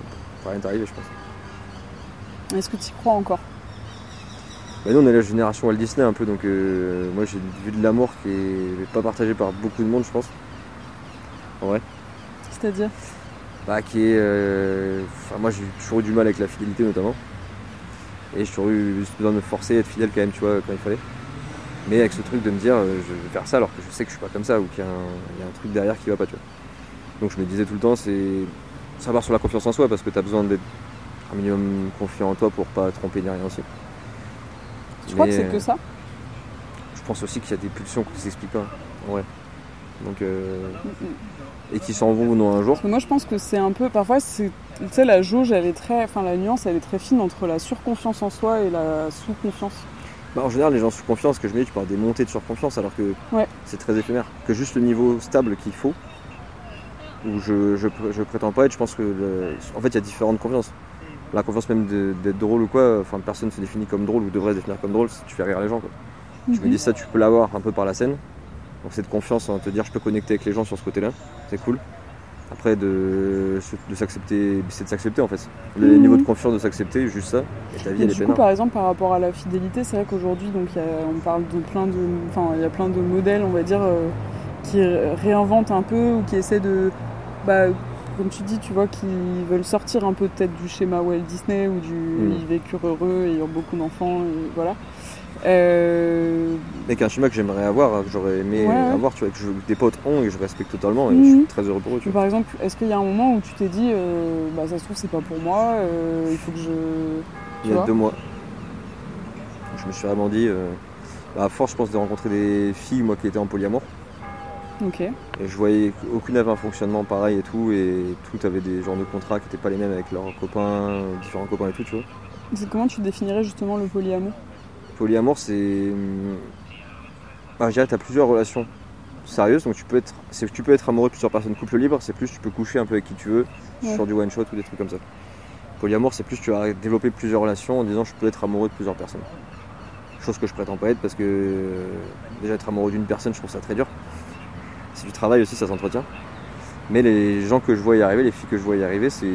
rien t'arriver, je pense. Est-ce que tu y crois encore? Bah, nous on est la génération Walt Disney un peu, donc euh, moi j'ai vue de l'amour qui est pas partagée par beaucoup de monde, je pense. En vrai. C'est-à-dire? Bah, qui est. euh, Enfin, moi j'ai toujours eu du mal avec la fidélité notamment. Et j'ai toujours eu juste besoin de me forcer à être fidèle quand même, tu vois, quand il fallait. Mais avec ce truc de me dire, euh, je vais faire ça alors que je sais que je suis pas comme ça ou qu'il y, a un- il y a un truc derrière qui va pas, tu vois. Donc je me disais tout le temps, c'est savoir sur la confiance en soi parce que tu as besoin d'être un minimum confiant en toi pour pas tromper ni rien aussi. Tu crois que c'est que ça? Je pense aussi qu'il y a des pulsions qui s'expliquent pas. Ouais. Donc. euh, Mm, mm. Et qui s'en vont ou non un jour. Moi, je pense que c'est un peu. Parfois, c'est. Tu sais, la jauge, elle est très. Enfin, la nuance, elle est très fine entre la surconfiance en soi et la sous-confiance. Bah, en général, les gens sous confiance, que je me dis, tu parles des montées de surconfiance alors que Ouais. c'est très éphémère. Que juste le niveau stable qu'il faut, où je, je, je prétends pas être, je pense que. le- En fait, il y a différentes confiances. La confiance même d'être drôle ou quoi, enfin, personne se définit comme drôle ou devrait se définir comme drôle si tu fais rire les gens. Quoi. Je me Mhm. dis, ça, tu peux l'avoir un peu par la scène. Donc, cette confiance en te dire, je peux connecter avec les gens sur ce côté-là, c'est cool. Après, de, de s'accepter, c'est de s'accepter en fait. Le Mhm. niveau de confiance de s'accepter, juste ça, et ta vie, Et elle est du coup, par exemple, par rapport à la fidélité, c'est vrai qu'aujourd'hui, donc, y a- on parle de plein de, enfin, il y a plein de modèles, on va dire, euh, qui ré- réinventent un peu ou qui essaient de, bah, comme tu dis, tu vois, qui veulent sortir un peu peut-être du schéma Walt Disney ou du Mm. ils vécurent heureux, ayant beaucoup d'enfants, et voilà. Euh, Mais qu'un schéma que j'aimerais avoir, que j'aurais aimé Ouais, ouais. avoir, tu vois, que je- des potes ont et que je respecte totalement et Mhm. je suis très heureux pour eux. Tu mais vois. par exemple, est-ce qu'il y a un moment où tu t'es dit, euh, bah ça se trouve c'est pas pour moi, euh, il faut que je. Il y a deux mois, je me suis vraiment dit, euh, bah, à force, je pense, de rencontrer des filles, moi qui étais en polyamour, Ok. et je voyais qu'aucune avait un fonctionnement pareil et tout, et tout avait des genres de contrats qui n'étaient pas les mêmes avec leurs copains, différents copains et tout, tu vois. Comment tu définirais justement le polyamour? Polyamour, c'est. hum, Ah, je dirais, tu as plusieurs relations sérieuses, donc tu peux, être... c'est- tu peux être amoureux de plusieurs personnes. Couple libre, c'est plus tu peux coucher un peu avec qui tu veux, Ouais. sur du one shot ou des trucs comme ça. Polyamour, c'est plus tu as développé plusieurs relations en disant je peux être amoureux de plusieurs personnes. Chose que je prétends pas être parce que euh, déjà être amoureux d'une personne, je trouve ça très dur. C'est du travail aussi, ça s'entretient. Mais les gens que je vois y arriver, les filles que je vois y arriver, c'est.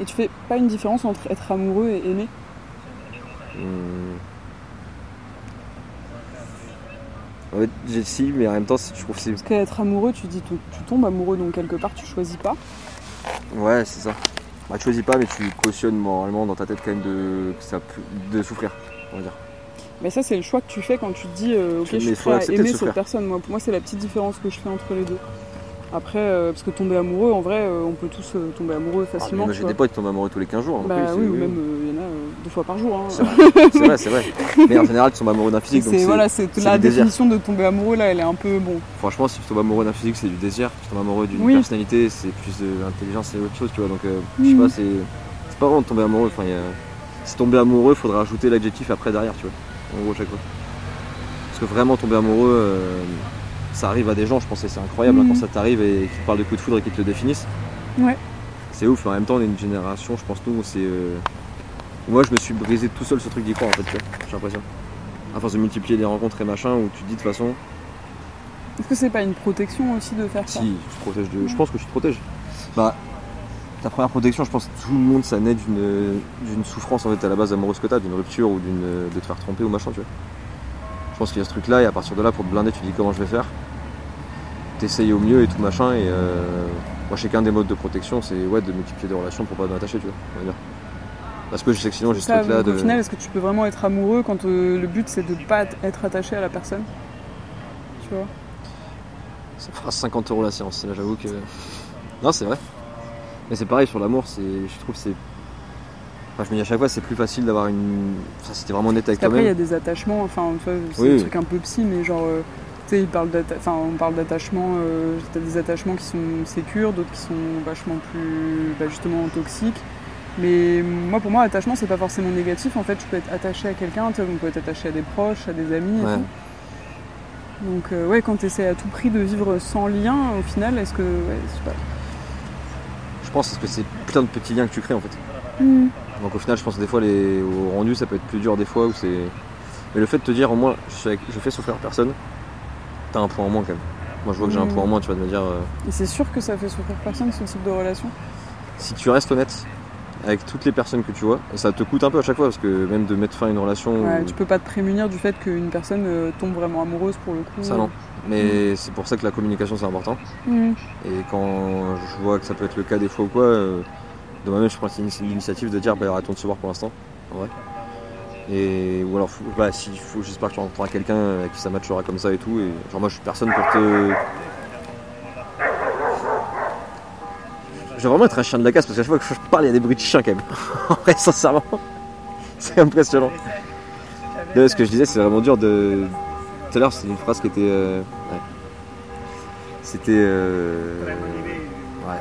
Et tu fais pas une différence entre être amoureux et aimer? Hum, En fait, j'ai si, mais en même temps, je trouve que c'est Parce qu'être amoureux, tu dis tu, tu tombes amoureux, donc quelque part tu choisis pas. Ouais, c'est ça. Bah, tu choisis pas, mais tu cautionnes moralement dans ta tête quand même de, de souffrir, on va dire. Mais ça, c'est le choix que tu fais quand tu te dis, euh, ok, Mais je suis prêt à aimer cette personne. Moi, pour moi, c'est la petite différence que je fais entre les deux. Après, euh, parce que tomber amoureux, en vrai, euh, on peut tous tomber amoureux Ah, facilement. moi, tu j'ai des potes qui tombent amoureux tous les 15 jours. Bah oui, ou même deux fois par jour. hein. C'est vrai, c'est vrai. Mais en général, tu tombes amoureux d'un Et physique. c'est voilà, la désir. définition de tomber amoureux là, elle est un peu bon. Franchement, si tu tombes amoureux d'un physique, c'est du désir. Si tu tombes amoureux d'une Oui. personnalité, c'est plus de l'intelligence, c'est autre chose, tu vois. Donc, euh, je sais Mhm. pas, c'est pas vraiment de tomber amoureux. Enfin, y a- si tomber amoureux, il faudra ajouter l'adjectif après derrière, tu vois. En gros, chaque fois. Parce que vraiment tomber amoureux, euh, ça arrive à des gens, je pense que c'est incroyable hein, Mhm. quand ça t'arrive et qu'ils te parlent de coups de foudre et qu'ils te le définissent. Ouais. C'est ouf, en même temps, on est une génération, je pense, nous, où c'est. euh, Moi, je me suis brisé tout seul ce truc d'y croire, en fait, tu vois. J'ai l'impression. À force de multiplier les rencontres et machin, où tu te dis de toute façon, Est-ce que c'est pas une protection aussi de faire ça? Si, tu te protèges de. Je pense que tu te protèges. Bah, ta première protection, je pense que tout le monde, ça naît d'une d'une souffrance en fait à la base amoureuse que t'as, d'une rupture ou d'une de te faire tromper ou machin, tu vois. Je pense qu'il y a ce truc là et à partir de là, pour te blinder, tu dis comment je vais faire. T'essayes au mieux et tout machin et euh, moi, je sais qu'un des modes de protection, c'est ouais, de multiplier des relations pour pas m'attacher, tu vois. On va dire. Parce que je sais que sinon, j'ai ce Ça, truc là donc, de. Au final, est-ce que tu peux vraiment être amoureux quand euh, le but c'est de pas être attaché à la personne? Tu vois? Ça fera 50 euros la séance, là j'avoue que. Non, c'est vrai. Mais c'est pareil sur l'amour, je trouve que c'est. Enfin, je me dis à chaque fois, c'est plus facile d'avoir une. Enfin, si t'es vraiment net avec Parce qu'après, il y a toi-même. des attachements, enfin, c'est Oui, un truc un peu psy, mais genre, euh, tu sais, enfin, on parle d'attachement, euh, t'as des attachements qui sont sécures, d'autres qui sont vachement plus, bah, justement, toxiques. Mais moi, pour moi, attachement, c'est pas forcément négatif. En fait, tu peux être attaché à quelqu'un, tu vois, on peut être attaché à des proches, à des amis et Ouais. tout. Donc, euh, ouais, quand tu essaies à tout prix de vivre sans lien, au final, est-ce que. Ouais, pas. Je pense que c'est plein de petits liens que tu crées en fait. Hmm. Donc au final, je pense que des fois, les... au rendu, ça peut être plus dur des fois où c'est. Mais le fait de te dire, au moins, je, fais souffrir personne, t'as un point en moins quand même. Moi, je vois que j'ai un Mm. point en moins, tu vas de me dire. euh, Et c'est sûr que ça fait souffrir personne, ce type de relation si tu restes honnête avec toutes les personnes que tu vois, et ça te coûte un peu à chaque fois parce que même de mettre fin à une relation. Ouais, où- tu peux pas te prémunir du fait qu'une personne euh, tombe vraiment amoureuse pour le coup. Ça non. Mais c'est pour ça que la communication c'est important. Hmm. Et quand je vois que ça peut être le cas des fois ou quoi, euh, de moi-même je prends l'ini- l'initiative de dire bah arrêtons de se voir pour l'instant, en vrai. Et ou alors faut- bah, faut, j'espère que tu rencontreras quelqu'un avec qui ça matchera comme ça et tout. Et genre moi je suis personne pour te. Je vais vraiment être un chien de la casse parce qu'à chaque fois que je parle il y a des bruits de chiens quand même. en vrai sincèrement. C'est impressionnant. Là, ce que je disais c'est vraiment dur de. Tout à l'heure c'était une phrase qui était. euh, ouais. C'était. euh, Ouais.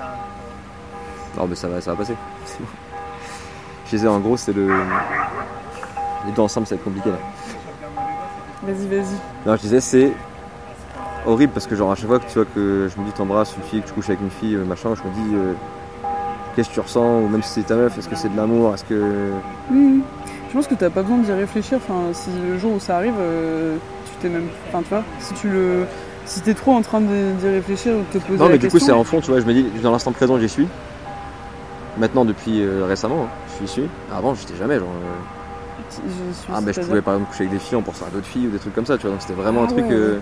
Non mais ça va, ça va passer. C'est bon. Je disais en gros c'est le. Les deux ensemble ça va être compliqué là. Vas-y, vas-y. Non je disais c'est horrible parce que genre à chaque fois que tu vois que je me dis t'embrasses une fille, que tu couches avec une fille, euh, machin, je me dis euh, qu'est-ce que tu ressens, ou même si c'est ta meuf, est-ce que c'est de l'amour, est-ce que. Je pense que t'as pas besoin d'y réfléchir. Enfin, si le jour où ça arrive, euh, tu t'es même. Enfin, tu vois, si tu le. Si t'es trop en train d'y réfléchir ou de te poser Non la mais du coup c'est en fond, tu vois, je me dis dans l'instant présent j'y suis. Maintenant depuis euh, récemment, hein, je suis dessus. Avant j'étais jamais genre. Je suis- Ah mais je pouvais par exemple coucher avec des filles en pensant à d'autres filles ou des trucs comme ça, tu vois. Donc c'était vraiment un Ah truc. ouais.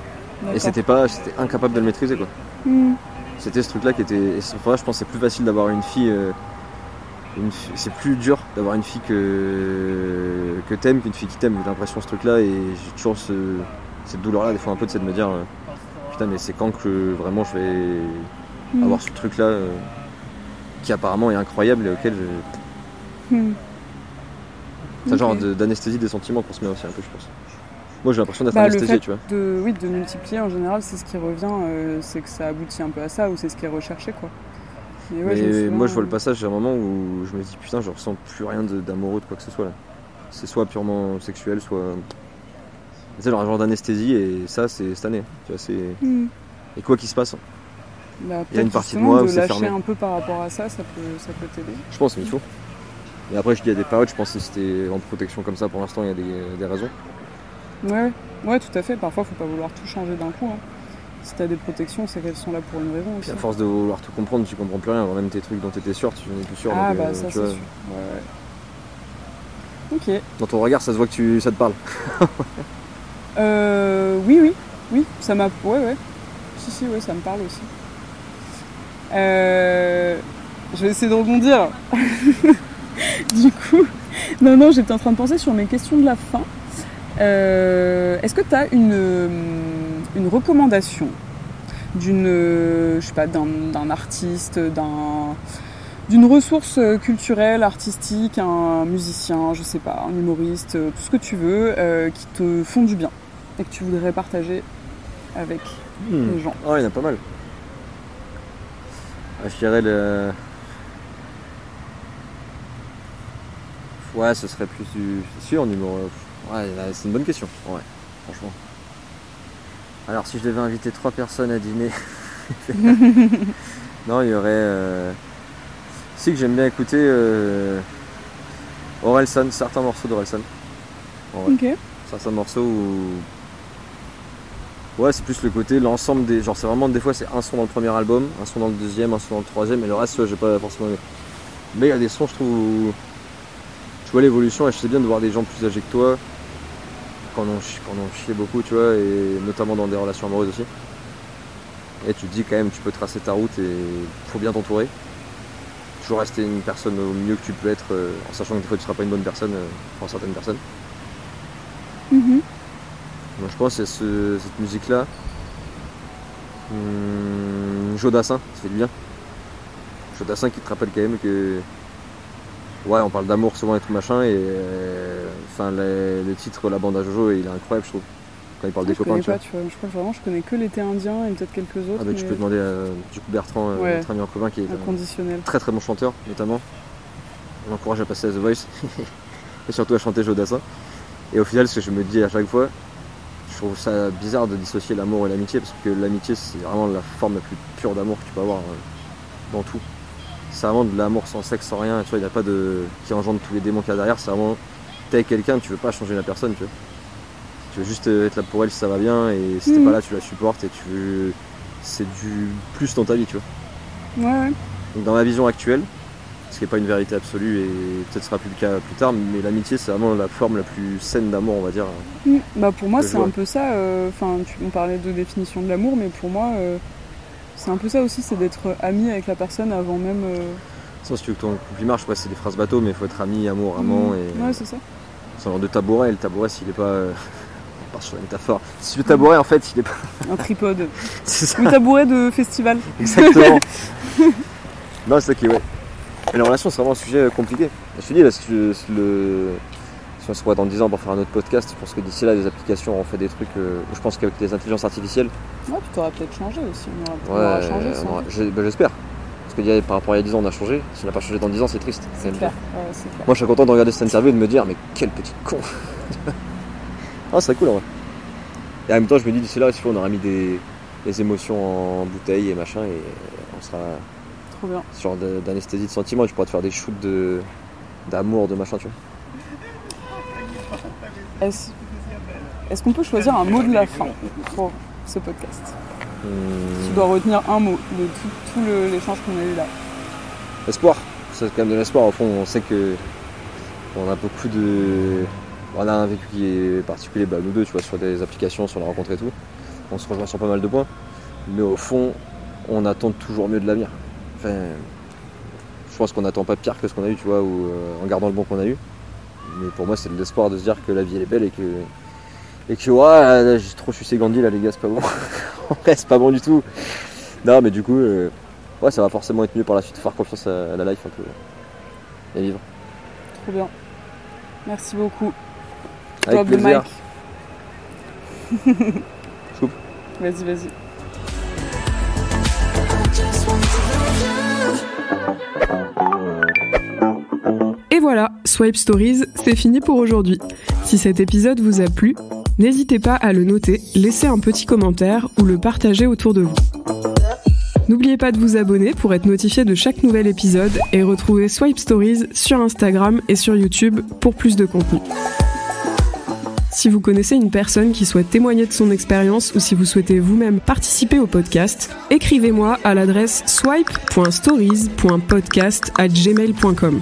Et c'était pas. J'étais incapable de le maîtriser quoi. Hmm. C'était ce truc là qui était. Et je pense que c'est plus facile d'avoir une fille euh, une c'est plus dur d'avoir une fille que, que t'aimes qu'une fille qui t'aime. J'ai l'impression ce truc-là et j'ai toujours ce- cette douleur-là, des fois un peu, c'est de me dire euh, putain, mais c'est quand que vraiment je vais Mm. avoir ce truc-là euh, qui apparemment est incroyable et auquel je. Hmm. C'est un genre de- d'anesthésie des sentiments qu'on se met aussi un peu, je pense. Moi j'ai l'impression d'être Bah, anesthésié, tu vois. de, oui, de multiplier en général, c'est ce qui revient, euh, c'est que ça aboutit un peu à ça ou c'est ce qui est recherché quoi. Ouais, Mais je moi je vois le euh, passage à un moment où je me dis putain, je ressens plus rien d'amoureux de quoi que ce soit là. C'est soit purement sexuel, soit. C'est genre un genre d'anesthésie et ça c'est cette année. Tu vois, c'est. hmm. Et quoi qu'il se passe, Bah, Il y a une partie de moi où de c'est lâcher fermé. un peu par rapport à ça, ça peut, ça peut t'aider. je pense, mais il faut. Et après, je dis à des périodes, je pense que si c'était en protection comme ça pour l'instant, il y a des, des raisons. Ouais, ouais, tout à fait. Parfois, faut pas vouloir tout changer d'un coup. hein. Si t'as des protections, c'est qu'elles sont là pour une raison aussi. Puis à force de vouloir tout comprendre, tu comprends plus rien. Même tes trucs dont tu étais sûr, tu n'es plus sûr. Ah donc, bah euh, ça, c'est sûr. Ouais, ouais. Ok. Dans ton regard, ça se voit que tu, ça te parle. Euh, oui, oui, oui, ça m'a. Ouais, ouais. Si, si, ouais, ça me parle aussi. Euh, je vais essayer de rebondir. du coup, non, non, j'étais en train de penser sur mes questions de la fin. Euh, Est-ce que tu as une, euh, une recommandation d'une, euh, je sais pas, d'un artiste, d'un d'une ressource culturelle, artistique, un musicien, je sais pas, un humoriste, tout ce que tu veux, euh, qui te font du bien et que tu voudrais partager avec les gens? Ah, il y en a pas mal. Ah, je dirais le. Ouais, ce serait plus du. C'est sûr, numéro. Ouais, c'est une bonne question. Ouais, franchement. Alors, si je devais inviter trois personnes à dîner. non, il y aurait. euh, Si que j'aime bien écouter. Euh... Orelsan, certains morceaux d'Orelsan. Ouais. Ok. certains morceaux où. Ouais, c'est plus le côté, l'ensemble des. Genre, c'est vraiment des fois, c'est un son dans le premier album, un son dans le deuxième, un son dans le troisième, et le reste, j'ai pas forcément aimé. Mais il y a des sons, je trouve, où tu vois l'évolution, et je sais bien de voir des gens plus âgés que toi, en ont chié beaucoup, tu vois, et notamment dans des relations amoureuses aussi. Et tu te dis quand même, tu peux tracer ta route et faut bien t'entourer. Toujours rester une personne au mieux que tu peux être, euh, en sachant que des fois tu seras pas une bonne personne euh, pour certaines personnes. Moi, je pense que ce- cette musique-là. Hum, Jodassin, ça fait du bien. Jodassin qui te rappelle quand même que. Ouais, on parle d'amour souvent et tout machin, et. euh, Enfin, le, le titre, la bande à Jojo, il est incroyable, je trouve. Quand il parle des je copains, connais tu vois. pas, tu vois. Je crois que vraiment, je connais que l'été indien et peut-être quelques autres. Ah, bah, tu peux demander à du coup, Bertrand, euh, Ouais. notre ami en commun, qui est un très très bon chanteur, notamment. On l'encourage à passer à The Voice, et surtout à chanter Jodassin. Et au final, ce que je me dis à chaque fois, je trouve ça bizarre de dissocier l'amour et l'amitié, parce que l'amitié, c'est vraiment la forme la plus pure d'amour que tu peux avoir euh, dans tout. C'est vraiment de l'amour sans sexe, sans rien, tu vois, il n'y a pas de. qui engendre tous les démons qu'il y a derrière, c'est vraiment. T'es avec quelqu'un, tu veux pas changer la personne, tu vois. Tu veux juste euh, être là pour elle si ça va bien, et si t'es Mhm. pas là, tu la supportes, et tu veux. C'est du plus dans ta vie, tu vois. Ouais, ouais. Donc dans ma vision actuelle, ce qui n'est pas une vérité absolue et peut-être sera plus le cas plus tard, mais l'amitié c'est vraiment la forme la plus saine d'amour, on va dire. Mm. Bah pour moi c'est un peu ça. euh, Enfin, on parlait de définition de l'amour, mais pour moi euh, c'est un peu ça aussi, c'est d'être ami avec la personne avant même. euh, Sans si tu veux que ton couple marche, ouais, c'est des phrases bateau, mais il faut être ami, amour, amant mm. et Ouais, c'est ça. c'est un genre de tabouret. Et le tabouret s'il est pas, euh, on part sur la métaphore. Si le tabouret en fait, il est pas, Un tripode. c'est ça, Le tabouret de festival. exactement. non, c'est ça qui est ouais. Et la relation c'est vraiment un sujet compliqué. Je te dis là, si, tu- si le si on se voit dans 10 ans pour faire un autre podcast, je pense que d'ici là, les applications auront fait des trucs. euh, je pense qu'avec les intelligences artificielles, Ouais, tu t'auras peut-être changé aussi. On aura, Ouais, changé. j'ai- bah, j'espère. Parce que y a- par rapport à il y a 10 ans, on a changé. Si on n'a pas changé dans 10 ans, c'est triste. C'est clair. Ouais. Moi, je serais content de regarder cette interview et de me dire, mais quel petit con Ah, c'est cool en vrai. Et en même temps, je me dis, d'ici là, faut, on aura mis des, des émotions en bouteille et machin, et on sera Trop bien. ce genre de- d'anesthésie de sentiments. Tu pourras te faire des shoots de d'amour, de machin, tu vois. Est-ce qu'on peut choisir un mot de la fin pour ce podcast Tu dois retenir un mot de tout, l'échange qu'on a eu là. Espoir. C'est quand même de l'espoir. Au fond, on sait que on a beaucoup de. On a un vécu qui est particulier, bah, nous deux, tu vois, sur des applications, sur la rencontre et tout. On se rejoint sur pas mal de points. Mais au fond, on attend toujours mieux de l'avenir. Enfin, je pense qu'on n'attend pas pire que ce qu'on a eu, tu vois, ou en gardant le bon qu'on a eu. Mais pour moi, c'est de l'espoir de se dire que la vie elle est belle et que et que ouais, j'ai trop sucé Gandhi là les gars, c'est pas bon. en vrai, c'est pas bon du tout. Non, mais du coup, ouais, ça va forcément être mieux par la suite, faire confiance à, la life un peu et vivre. Trop bien. Merci beaucoup. Avec plaisir. Vas-y, vas-y. Voilà, Swipe Stories, c'est fini pour aujourd'hui. Si cet épisode vous a plu, n'hésitez pas à le noter, laisser un petit commentaire ou le partager autour de vous. N'oubliez pas de vous abonner pour être notifié de chaque nouvel épisode et retrouver Swipe Stories sur Instagram et sur YouTube pour plus de contenu. Si vous connaissez une personne qui souhaite témoigner de son expérience ou si vous souhaitez vous-même participer au podcast, écrivez-moi à l'adresse swipe.stories.podcast@gmail.com.